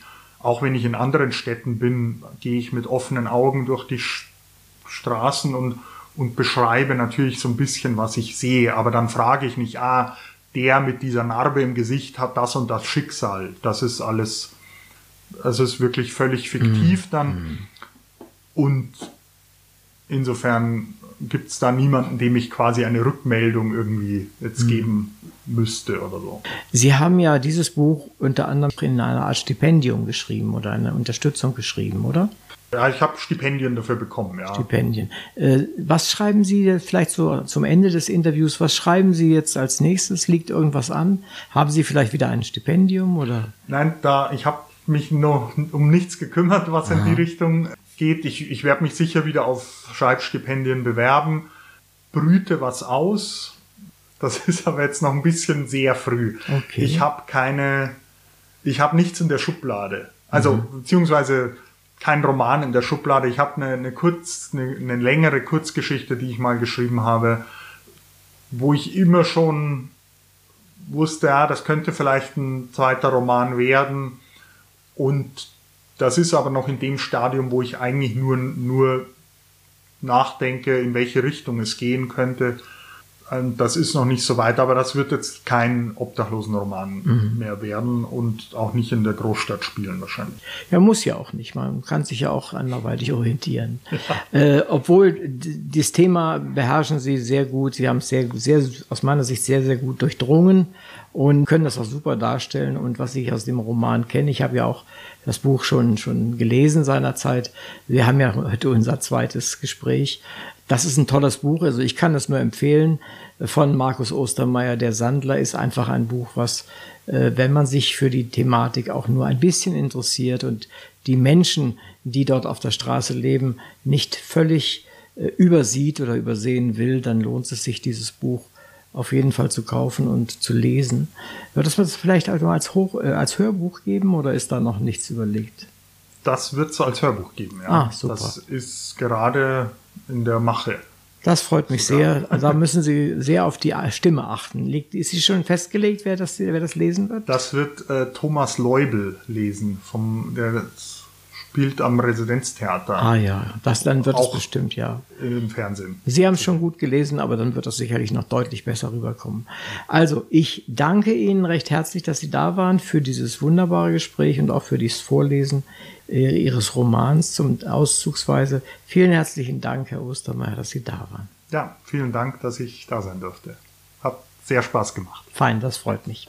auch wenn ich in anderen Städten bin, gehe ich mit offenen Augen durch die Straßen und, und beschreibe natürlich so ein bisschen, was ich sehe. Aber dann frage ich nicht, ah, der mit dieser Narbe im Gesicht hat das und das Schicksal. Das ist alles, also ist wirklich völlig fiktiv mhm. dann. Mhm. Und insofern gibt es da niemanden, dem ich quasi eine Rückmeldung irgendwie jetzt mhm. geben müsste oder so. Sie haben ja dieses Buch unter anderem in einer Art Stipendium geschrieben oder eine Unterstützung geschrieben, oder? Ja, ich habe Stipendien dafür bekommen, ja. Stipendien. Äh, was schreiben Sie vielleicht so zum Ende des Interviews? Was schreiben Sie jetzt als nächstes? Liegt irgendwas an? Haben Sie vielleicht wieder ein Stipendium oder? Nein, da ich habe mich noch um nichts gekümmert, was Aha. in die Richtung geht. Ich, ich werde mich sicher wieder auf Schreibstipendien bewerben, brüte was aus. Das [laughs] ist aber jetzt noch ein bisschen sehr früh. Okay. Ich habe keine, ich habe nichts in der Schublade. Also mhm. beziehungsweise kein Roman in der Schublade. Ich habe eine, eine kurz, eine, eine längere Kurzgeschichte, die ich mal geschrieben habe, wo ich immer schon wusste, ja, das könnte vielleicht ein zweiter Roman werden. Und das ist aber noch in dem Stadium, wo ich eigentlich nur, nur nachdenke, in welche Richtung es gehen könnte. Ähm, das ist noch nicht so weit, aber das wird jetzt kein Obdachlosenroman mhm. mehr werden und auch nicht in der Großstadt spielen wahrscheinlich. Ja, muss ja auch nicht. Man kann sich ja auch anderweitig orientieren. [laughs] Ja. Äh, obwohl das Thema beherrschen Sie sehr gut. Sie haben es sehr, sehr, aus meiner Sicht sehr, sehr gut durchdrungen und können das auch super darstellen. Und was ich aus dem Roman kenne, ich habe ja auch das Buch schon, schon gelesen seinerzeit. Wir haben ja heute unser zweites Gespräch. Das ist ein tolles Buch, also ich kann es nur empfehlen. Von Markus Ostermeier, Der Sandler, ist einfach ein Buch, was, äh, wenn man sich für die Thematik auch nur ein bisschen interessiert und die Menschen, die dort auf der Straße leben, nicht völlig äh, übersieht oder übersehen will, dann lohnt es sich, dieses Buch auf jeden Fall zu kaufen und zu lesen. Wird es vielleicht also als, Hoch, äh, als Hörbuch geben oder ist da noch nichts überlegt? Das wird es als Hörbuch geben, ja. Ah, super. Das ist gerade in der Mache. Das freut mich Sogar. sehr. Da müssen Sie sehr auf die Stimme achten. ist sie schon festgelegt, wer das, wer das lesen wird? Das wird äh, Thomas Leubel lesen, vom, der spielt am Residenztheater. Ah ja, das dann wird es bestimmt, ja. Im Fernsehen. Sie haben es schon gut gelesen, aber dann wird das sicherlich noch deutlich besser rüberkommen. Also, ich danke Ihnen recht herzlich, dass Sie da waren für dieses wunderbare Gespräch und auch für dieses Vorlesen äh, Ihres Romans zum Auszugsweise. Vielen herzlichen Dank, Herr Ostermeier, dass Sie da waren. Ja, vielen Dank, dass ich da sein durfte. Hat sehr Spaß gemacht. Fein, das freut mich.